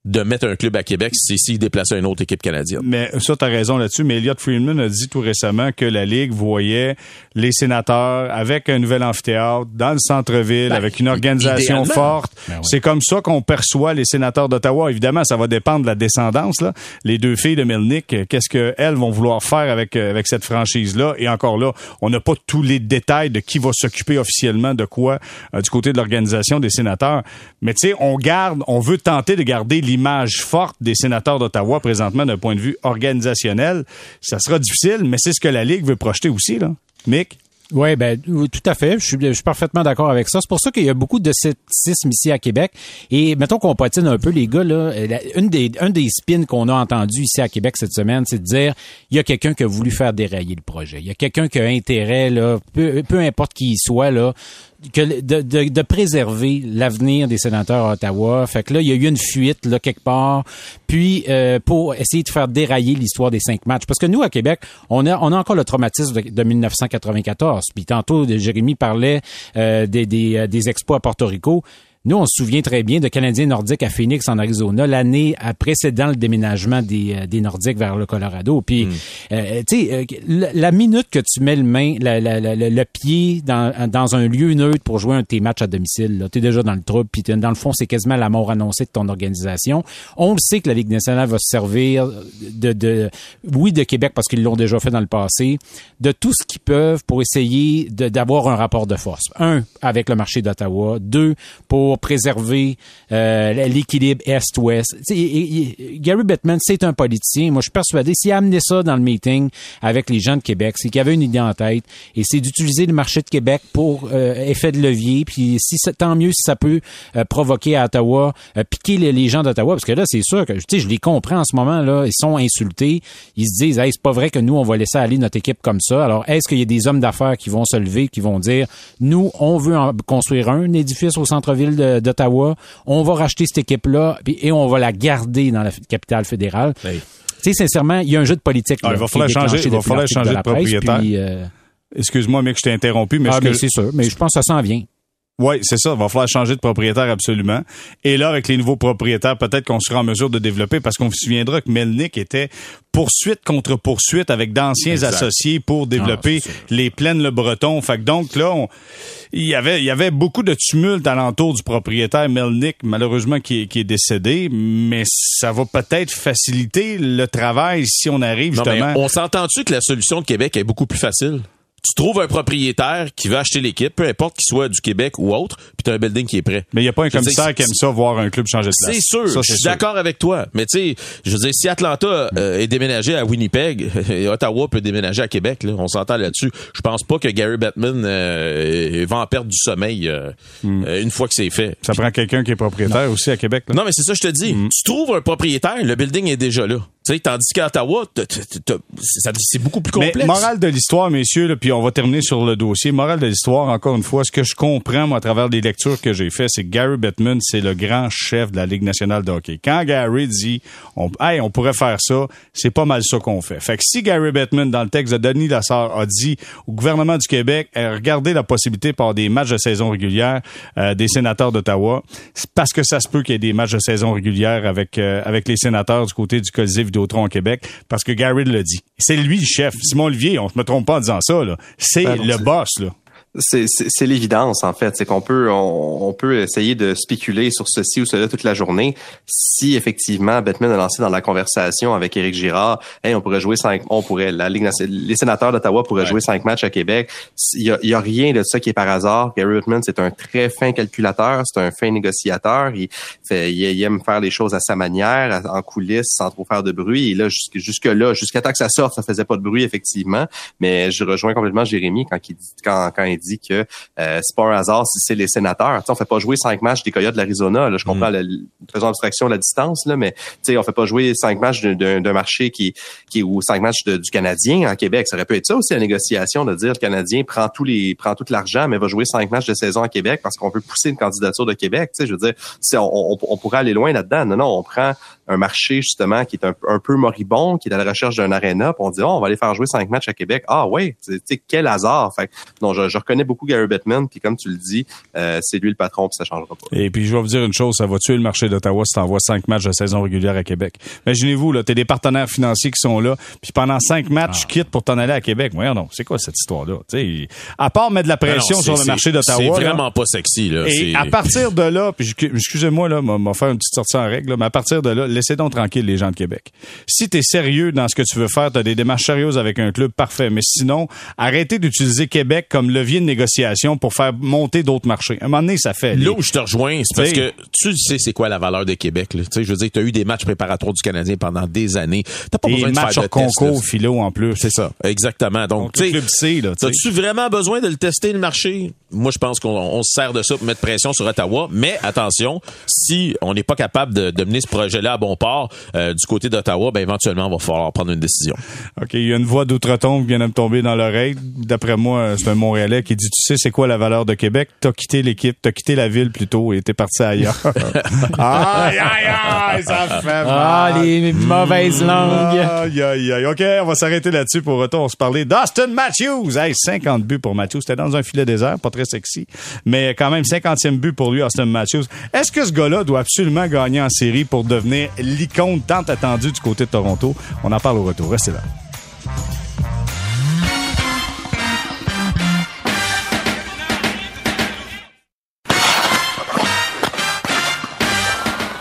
de mettre un club à Québec si s'il déplaçait une autre équipe canadienne. Mais ça, tu as raison là-dessus. Mais Elliot Friedman a dit tout récemment que la Ligue voyait les sénateurs avec un nouvel amphithéâtre dans le centre-ville, Ben, avec une organisation idéalement. forte. Ben ouais. C'est comme ça qu'on perçoit les sénateurs d'Ottawa. Évidemment, ça va dépendre de la descendance. Là. Les deux filles de Melnick, euh, qu'est-ce qu'elles vont vouloir faire avec, euh, avec cette franchise-là? Et encore là, on n'a pas tous les détails de qui va s'occuper officiellement de quoi euh, du côté de l'organisation des sénateurs. Mais tu sais, on garde, on veut tenter de garder l'image forte des sénateurs d'Ottawa présentement d'un point de vue organisationnel. Ça sera difficile, mais c'est ce que la Ligue veut projeter aussi, là. Mick? Oui, ben tout à fait. Je suis, parfaitement d'accord avec ça. C'est pour ça qu'il y a beaucoup de scepticisme ici à Québec. Et mettons qu'on patine un peu, les gars, là, la- une des, un des spins qu'on a entendu ici à Québec cette semaine, c'est de dire il y a quelqu'un qui a voulu faire dérailler le projet. Il y a quelqu'un qui a intérêt, là, peu, peu importe qui il soit, là, de préserver l'avenir des sénateurs à Ottawa. Fait que là, il y a eu une fuite là quelque part, puis euh, pour essayer de faire dérailler l'histoire des cinq matchs. Parce que nous, à Québec, on a, on a encore le traumatisme de, de 1994. Puis tantôt, Jérémy parlait euh, des, des, euh, des expos à Porto Rico. Nous, on se souvient très bien de Canadiens nordiques à Phoenix, en Arizona, l'année précédant le déménagement des, euh, des Nordiques vers le Colorado. Puis, euh, tu sais, euh, la, minute que tu mets le main, la- la- la- le, pied dans, dans un lieu neutre pour jouer un de tes matchs à domicile, tu es déjà dans le trouble. Puis, dans le fond, c'est quasiment la mort annoncée de ton organisation. On le sait que la Ligue nationale va se servir de, de oui, de Québec parce qu'ils l'ont déjà fait dans le passé, de tout ce qu'ils peuvent pour essayer d'avoir un rapport de force. Un, avec le marché d'Ottawa. Deux, pour préserver euh, l'équilibre Est-Ouest. Gary Bettman, c'est un politicien. Moi, je suis persuadé, s'il a amené ça dans le meeting avec les gens de Québec, c'est qu'il avait une idée en tête et c'est d'utiliser le marché de Québec pour euh, effet de levier. Puis tant mieux si ça peut euh, provoquer à Ottawa, piquer les, gens d'Ottawa, parce que là, c'est sûr que tu sais, je les comprends en ce moment là, ils sont insultés, ils se disent, hey, c'est pas vrai que nous on va laisser aller notre équipe comme ça. Alors est-ce qu'il y a des hommes d'affaires qui vont se lever, qui vont dire, nous on veut construire un édifice au centre-ville d'Ottawa, on va racheter cette équipe-là et on va la garder dans la capitale fédérale. Tu sais, sincèrement, il y a un jeu de politique. Ah, là, il va falloir changer- il va falloir changer la de presse, propriétaire. euh, Excuse-moi, Mick, je t'ai interrompu, mais ah, mais que- c'est sûr. Mais je pense que ça s'en vient. Oui, c'est ça. Il va falloir changer de propriétaire absolument. Et là, avec les nouveaux propriétaires, peut-être qu'on sera en mesure de développer parce qu'on se souviendra que Melnick était poursuite contre poursuite avec d'anciens Exact. associés pour développer Ah, les plaines le Breton. Fait que donc là, on- il y avait il y avait beaucoup de tumulte alentour du propriétaire Melnick, malheureusement qui est, qui est décédé, mais ça va peut-être faciliter le travail si on arrive Non, mais justement. on s'entend-tu que la solution de Québec est beaucoup plus facile? Tu trouves un propriétaire qui veut acheter l'équipe, peu importe qu'il soit du Québec ou autre, puis tu as un building qui est prêt. Mais il n'y a pas un commissaire qui aime ça voir un club changer de place. C'est sûr, Ça, je suis d'accord avec toi. Mais tu sais, je veux dire, si Atlanta euh, est déménagé à Winnipeg, et Ottawa peut déménager à Québec, là, on s'entend là-dessus. Je pense pas que Gary Bettman euh, va en perdre du sommeil euh, euh, une fois que c'est fait. Ça prend quelqu'un qui est propriétaire aussi à Québec. là. Non, mais c'est ça, je te dis. Hmm. Tu trouves un propriétaire, le building est déjà là. Tu sais, tandis qu'à Ottawa, c'est beaucoup plus complexe. Mais morale de l'histoire, messieurs, là, puis on va terminer sur le dossier. Morale de l'histoire, encore une fois, ce que je comprends, moi, à travers les lectures que j'ai faites, c'est que Gary Bettman, c'est le grand chef de la Ligue nationale de hockey. Quand Gary dit, on, hey, on pourrait faire ça, c'est pas mal ça qu'on fait. Fait que si Gary Bettman, dans le texte de Denis Lassard, a dit au gouvernement du Québec, eh, regardez la possibilité par des matchs de saison régulière euh, des sénateurs d'Ottawa, c'est parce que ça se peut qu'il y ait des matchs de saison régulière avec, euh, avec les sénateurs du côté du Colisée Vidéotron au Québec, parce que Gary l'a dit. C'est lui le chef. Simon Olivier, on se me trompe pas en disant ça, là. C'est Ben le boss, là. C'est l'évidence en fait, c'est qu'on peut on, on peut essayer de spéculer sur ceci ou cela toute la journée. Si effectivement Batman a lancé dans la conversation avec Éric Girard, hey, on pourrait jouer cinq, on pourrait la Ligue les sénateurs d'Ottawa pourraient Ouais. jouer cinq matchs à Québec. Il y a, il y a rien de ça qui est par hasard. Gary Bettman c'est un très fin calculateur, c'est un fin négociateur. Il fait, il, aime faire les choses à sa manière, en coulisses, sans trop faire de bruit. Et là jusque jusque là, jusqu'à temps que ça sorte, ça faisait pas de bruit effectivement. Mais je rejoins complètement Jérémy quand il dit quand, quand il dit que euh, c'est pas un hasard si c'est les sénateurs. Tu sais, on fait pas jouer cinq matchs des Coyotes de l'Arizona. Là, je comprends, le, faisons abstraction de la distance, là, mais tu sais, on fait pas jouer cinq matchs d'un- marché qui, qui ou cinq matchs de- du Canadien en Québec. Ça aurait pu être ça aussi la négociation de dire le Canadien prend tous les prend tout l'argent, mais va jouer cinq matchs de saison à Québec parce qu'on veut pousser une candidature de Québec. Tu sais, je veux dire, on, on, on pourrait aller loin là-dedans. Non, non, on prend un marché justement qui est un, peu moribond, qui est à la recherche d'un aréna, puis on dit oh, on va aller faire jouer cinq matchs à Québec. Ah ouais, tu quel hasard. Fait non, je, reconnais beaucoup Gary Bettman, puis comme tu le dis, euh, c'est lui le patron, puis ça changera pas. Et puis je vais vous dire une chose, ça va tuer le marché d'Ottawa si t'envoies cinq matchs de saison régulière à Québec. Imaginez-vous là, t'es des partenaires financiers qui sont là, puis pendant cinq matchs, ah. quitte pour t'en aller à Québec. Voyons non, c'est quoi cette histoire-là? À part mettre de la pression sur le marché d'Ottawa, c'est vraiment pas sexy là. Et à partir de là, puis excusez-moi là, m'a faire une petite sortie en règle, mais à partir de là, laissez donc tranquille les gens de Québec. Si tu es sérieux dans ce que tu veux faire, tu as des démarches sérieuses avec un club, parfait. Mais sinon, arrêtez d'utiliser Québec comme levier de négociation pour faire monter d'autres marchés. À un moment donné, ça fait. Là où je te rejoins, c'est parce que tu sais c'est quoi la valeur de Québec. Là. Je veux dire, tu as eu des matchs préparatoires du Canadien pendant des années. T'as pas besoin de faire de concours philo en plus. C'est ça, exactement. Donc, tu sais, as-tu vraiment besoin de le tester le marché? Moi, je pense qu'on se sert de ça pour mettre pression sur Ottawa. Mais attention, si on n'est pas capable de, de mener ce projet-là à bon port, euh, du côté d'Ottawa, ben éventuellement, il va falloir prendre une décision. OK, il y a une voix d'outre-tombe qui vient de me tomber dans l'oreille. D'après moi, c'est un Montréalais qui dit, tu sais, c'est quoi la valeur de Québec? T'as quitté l'équipe, t'as quitté la ville plutôt et t'es parti ailleurs. aïe, aïe, aïe, ça fait mal. Ah, les mauvaises langues. Aïe, aïe, aïe. OK, on va s'arrêter là-dessus pour retour. On se parlait d'Austin Matthews. Hey, 50 buts pour Matthews. C'était dans un filet désert, pas très sexy, mais quand même 50e but pour lui, Austin Matthews. Est-ce que ce gars-là doit absolument gagner en série pour devenir l'icône tant attendu du côté de Toronto. On en parle au retour. Restez là.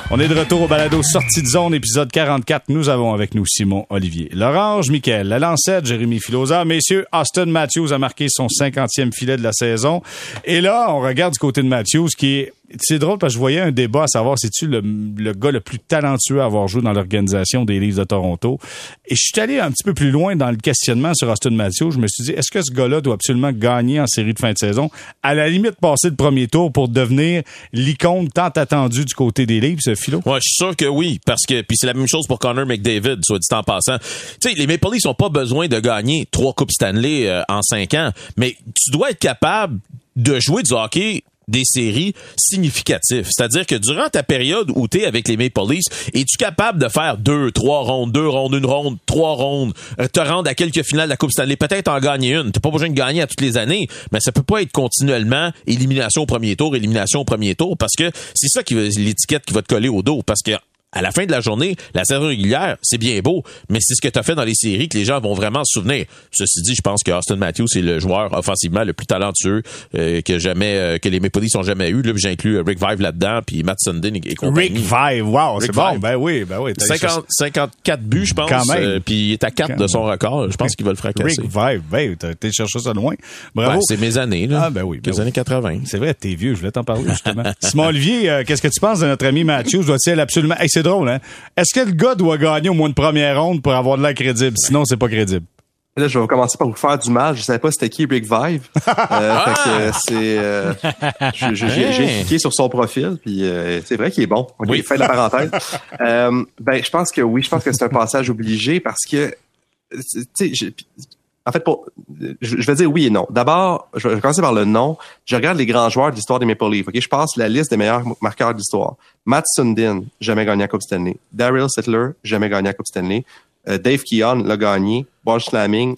On est de retour au balado Sortie de zone, épisode 44. Nous avons avec nous Simon Olivier. L'Orange, Michael, la Lancette, Jérémy Filosa. Messieurs, Austin Matthews a marqué son 50e filet de la saison. Et là, on regarde du côté de Matthews qui est c'est drôle parce que je voyais un débat à savoir si tu le, le gars le plus talentueux à avoir joué dans l'organisation des Leafs de Toronto? Et je suis allé un petit peu plus loin dans le questionnement sur Austin Matthews. Je me suis dit, est-ce que ce gars-là doit absolument gagner en série de fin de saison? À la limite, passer le premier tour pour devenir l'icône tant attendue du côté des Leafs, Philo? Ouais, je suis sûr que oui. Parce que, puis c'est la même chose pour Connor McDavid, soit dit en passant. Tu sais, les Maple Leafs n'ont pas besoin de gagner trois Coupes Stanley euh, en cinq ans. Mais tu dois être capable de jouer du hockey des séries significatifs. C'est-à-dire que durant ta période où tu es avec les Maple Leafs, es-tu capable de faire deux, trois rondes, deux rondes, une ronde, trois rondes, euh, te rendre à quelques finales de la Coupe Stanley, peut-être en gagner une? T'as pas besoin de gagner à toutes les années, mais ça peut pas être continuellement élimination au premier tour, élimination au premier tour, parce que c'est ça qui l'étiquette qui va te coller au dos, parce que à la fin de la journée, la saison régulière, c'est bien beau, mais c'est ce que tu as fait dans les séries que les gens vont vraiment se souvenir. Ceci dit, je pense que Austin Matthews est le joueur offensivement le plus talentueux euh, que jamais euh, que les Maple Leafs ont jamais eu. Là, j'inclus Rick Vive là-dedans, puis Matt Sundin et, compagnie. Rick Vive, wow, c'est bon. Ben oui, ben oui. 50, 54 buts, je pense. Quand même. Euh, puis il est à 4 de son record. Je pense qu'il va le fracasser. Rick Vive, ben, t'as été chercher ça loin. Bravo. c'est mes années, là. Ah, ben oui. Ben mes années 80. C'est vrai, t'es vieux, je voulais t'en parler, justement. Simon Olivier, qu'est-ce que tu penses de notre ami Matthews? Doit-il absolument, hey, drôle, hein? Est-ce que le gars doit gagner au moins une première ronde pour avoir de l'air crédible? Sinon, c'est pas crédible. Là, je vais commencer par vous faire du mal. Je savais pas c'était qui Rick Vive. Euh, fait que euh, c'est, euh, j'ai cliqué sur son profil, puis euh, c'est vrai qu'il est bon. Okay, oui. Fait la parenthèse. ben, je pense que oui, je pense que c'est un passage obligé parce que, tu sais, en fait, pour, je, vais dire oui et non. D'abord, je vais commencer par le non. Je regarde les grands joueurs de l'histoire des Maple Leafs. Okay? Je passe la liste des meilleurs marqueurs de l'histoire. Matt Sundin, jamais gagné à Coupe Stanley. Daryl Sittler, jamais gagné à Coupe Stanley. Euh, Dave Keon l'a gagné. Bosch Slamming,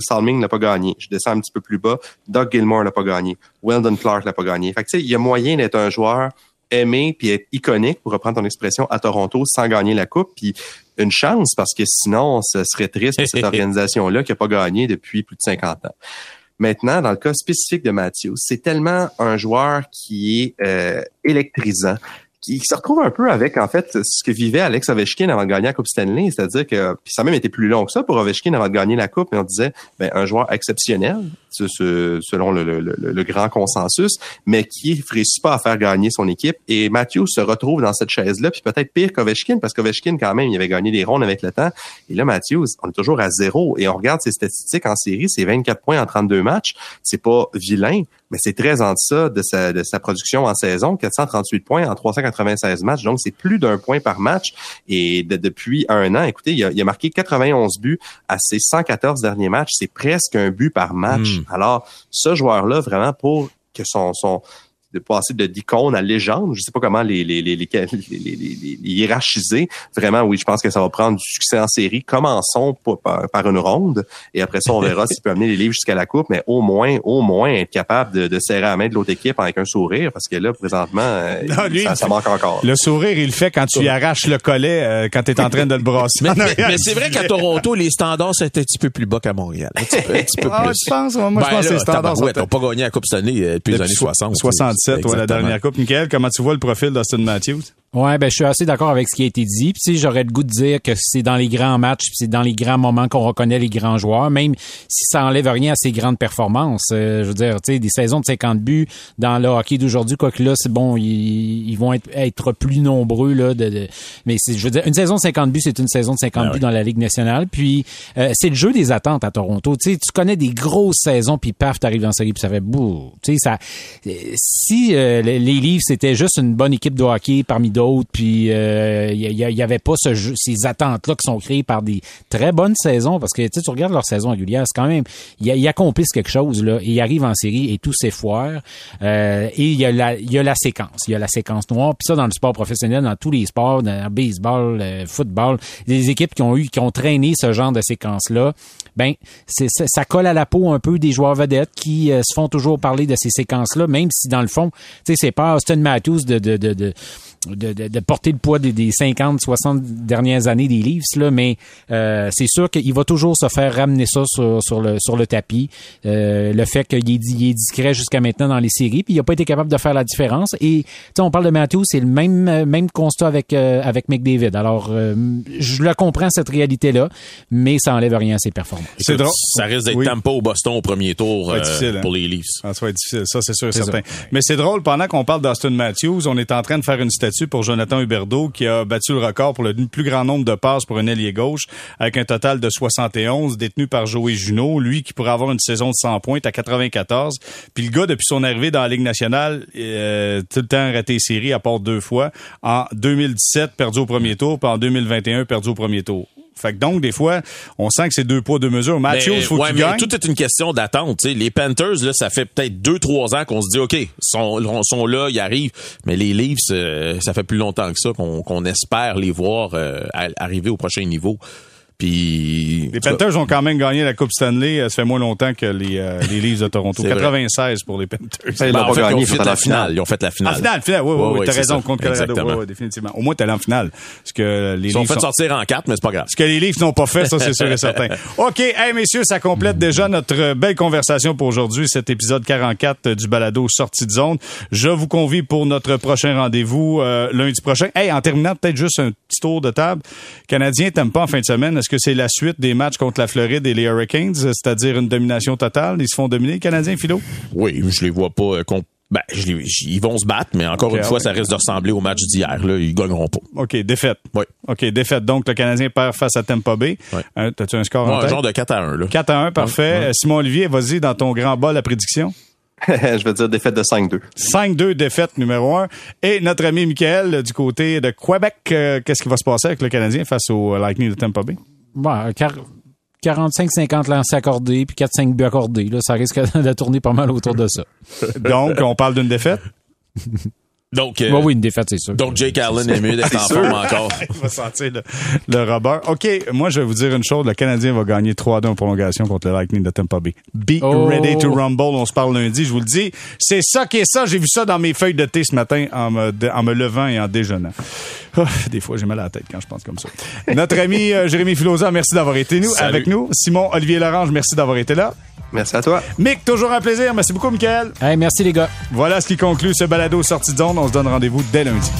Salming l'a pas gagné. Je descends un petit peu plus bas. Doug Gilmore l'a pas gagné. Weldon Clark l'a pas gagné. Fait que, tu sais, il y a moyen d'être un joueur aimé puis être iconique, pour reprendre ton expression, à Toronto sans gagner la coupe. Puis une chance parce que sinon, ce serait triste pour cette organisation-là qui n'a pas gagné depuis plus de 50 ans. Maintenant, dans le cas spécifique de Matthews, c'est tellement un joueur qui est euh, électrisant, qui se retrouve un peu avec, en fait, ce que vivait Alex Ovechkin avant de gagner la Coupe Stanley. C'est-à-dire que, ça a même été plus long que ça pour Ovechkin avant de gagner la Coupe, mais on disait, ben, un joueur exceptionnel, selon le, grand consensus, mais qui ne réussit pas à faire gagner son équipe. Et Matthew se retrouve dans cette chaise-là, puis peut-être pire qu'Ovechkin, parce qu'Ovechkin, quand même, il avait gagné des rondes avec le temps. Et là, Matthews, on est toujours à zéro. Et on regarde ses statistiques en série, c'est 24 points en 32 matchs. C'est pas vilain, mais c'est très en deçà de sa, de sa production en saison, 438 points en 396 matchs, donc c'est plus d'un point par match. Et depuis un an, écoutez, il a, il a, marqué 91 buts à ses 114 derniers matchs, c'est presque un but par match. Hmm. Alors, ce joueur-là, vraiment, pour que son, son de passer de d'icône à légende. Je sais pas comment les, les, les, les, les, hiérarchiser. Vraiment, oui, je pense que ça va prendre du succès en série. Commençons par, par une ronde et après ça, on verra s'il peut amener les livres jusqu'à la coupe, mais au moins, au moins être capable de, de serrer la main de l'autre équipe avec un sourire parce que là, présentement, euh, ça, manque encore. Le sourire, il le fait quand tu y arraches le collet, euh, quand tu es en train de le brasser. mais, c'est vrai qu'à Toronto, les standards, c'était un petit peu plus bas qu'à Montréal. Un petit peu, un petit peu ah, plus. je pense, moi, je ben pense que les standards ouais, t'as pas gagné la Coupe cette année euh, depuis, les années 60. 67, ouais, la dernière Coupe. Michael, comment tu vois le profil d'Austin Matthews? Ouais, ben je suis assez d'accord avec ce qui a été dit. Puis j'aurais le goût de dire que c'est dans les grands matchs, c'est dans les grands moments qu'on reconnaît les grands joueurs, même si ça enlève rien à ses grandes performances. Euh, je veux dire, tu sais, des saisons de 50 buts dans le hockey d'aujourd'hui, quoi que là, c'est bon, ils, vont être, être, plus nombreux là. De, mais je veux dire, une saison de 50 buts, c'est une saison de 50 ah buts dans la Ligue nationale. Puis euh, c'est le jeu des attentes à Toronto. Tu sais, tu connais des grosses saisons, puis paf, t'arrives en série, puis ça fait bouh. Tu sais, ça. Si euh, les Leafs c'était juste une bonne équipe de hockey parmi d'autres, puis il euh, y, avait pas ce ces attentes-là qui sont créées par des très bonnes saisons, parce que tu regardes leur saison régulière, c'est quand même, ils accomplissent quelque chose, là, ils arrivent en série et tout s'effoire. Euh, et il y, a la, y a la séquence, il y a la séquence noire, puis ça dans le sport professionnel, dans tous les sports, dans le baseball, football, des équipes qui ont eu, qui ont traîné ce genre de séquence-là, ben c'est ça, colle à la peau un peu des joueurs vedettes qui euh, se font toujours parler de ces séquences-là, même si dans le fond, tu sais, c'est pas Austin Matthews de, de, de, de de, de, porter le poids des, des 50, 60 dernières années des Leafs, là, mais euh, c'est sûr qu'il va toujours se faire ramener ça sur, sur, le, sur le tapis. Euh, le fait qu'il est, il est discret jusqu'à maintenant dans les séries, puis il n'a pas été capable de faire la différence. Et on parle de Matthews, c'est le même, même constat avec, euh, avec McDavid. Alors, je le comprends, cette réalité-là, mais ça enlève rien à ses performances. C'est drôle. Ça risque d'être Tampa au Boston au premier tour hein? pour les Leafs. Ah, ça va être difficile, ça c'est sûr et certain. Mais c'est drôle, pendant qu'on parle d'Austin Matthews, on est en train de faire une statue pour Jonathan Huberdeau, qui a battu le record pour le plus grand nombre de passes pour un ailier gauche, avec un total de 71, détenu par Joey Junot. Lui, qui pourrait avoir une saison de 100 points, à 94. Puis le gars, depuis son arrivée dans la Ligue nationale, euh, tout le temps raté série, à part deux fois. En 2017, perdu au premier tour, puis en 2021, perdu au premier tour. Fait que donc, des fois, on sent que c'est deux poids, deux mesures. Matthews, faut ouais, mais tout est une question d'attente. Les Panthers, là, ça fait peut-être deux, trois ans qu'on se dit, OK, ils sont, sont là, ils arrivent. Mais les Leafs, euh, ça fait plus longtemps que ça qu'on espère les voir euh, arriver au prochain niveau. Puis les Panthers ont quand même gagné la Coupe Stanley. Euh, ça fait moins longtemps que les, euh, les Leafs de Toronto. 96 pour les Panthers. Ben, ils ont fait, gagné, fait la finale. Ils ont fait la finale. En finale, finale. Oui, oui, oui. T'as raison contre Colorado. Oui, oui, définitivement. Au moins, t'es allé en finale. Ce que les ils ont fait sortir en quatre, mais c'est pas grave. Ce que les Leafs n'ont pas fait, ça, c'est sûr et certain. OK. Hey, messieurs, ça complète déjà notre belle conversation pour aujourd'hui, cet épisode 44 du balado Sortie de zone. Je vous convie pour notre prochain rendez-vous euh, lundi prochain. Hey, en terminant, peut-être juste un petit tour de table. Canadiens t'aimes pas en fin de semaine? Est-ce que c'est la suite des matchs contre la Floride et les Hurricanes, c'est-à-dire une domination totale. Ils se font dominer, les Canadiens, Philo? Oui, je les vois pas euh, ben, ils vont se battre, mais encore une fois, ça risque de ressembler au match d'hier. Là, ils gagneront pas. OK, défaite. Oui. OK, défaite. Donc, le Canadien perd face à Tampa Bay. Oui. Hein, T'as-tu un score en tête? Un genre de 4 à 1. Là. 4 à 1, parfait. Simon Olivier, vas-y dans ton grand bol la prédiction. je vais dire défaite de 5-2. 5-2, défaite numéro 1. Et notre ami Michael, du côté de Québec, euh, qu'est-ce qui va se passer avec le Canadien face au Lightning de Tampa Bay? Bon, car 45-50 lancers accordés, puis 4-5 buts accordés. Là, ça risque de tourner pas mal autour de ça. Donc, on parle d'une défaite? Donc, euh, oui, une défaite, c'est sûr. Donc, Jake Allen est mieux d'être en forme encore. Il va sentir le, le rubber. OK, moi, je vais vous dire une chose. Le Canadien va gagner 3-2 en prolongation contre le Lightning de Tampa Bay. Be oh. ready to rumble. On se parle lundi, je vous le dis. C'est ça qui est ça. J'ai vu ça dans mes feuilles de thé ce matin en me, en me levant et en déjeunant. Oh, des fois, j'ai mal à la tête quand je pense comme ça. Notre ami euh, Jérémy Filosa, merci d'avoir été nous, avec nous. Simon Olivier Larange, merci d'avoir été là. Merci à toi. Mick, toujours un plaisir. Merci beaucoup, Michael. merci les gars. Voilà ce qui conclut ce balado sortie de zone. On se donne rendez-vous dès lundi.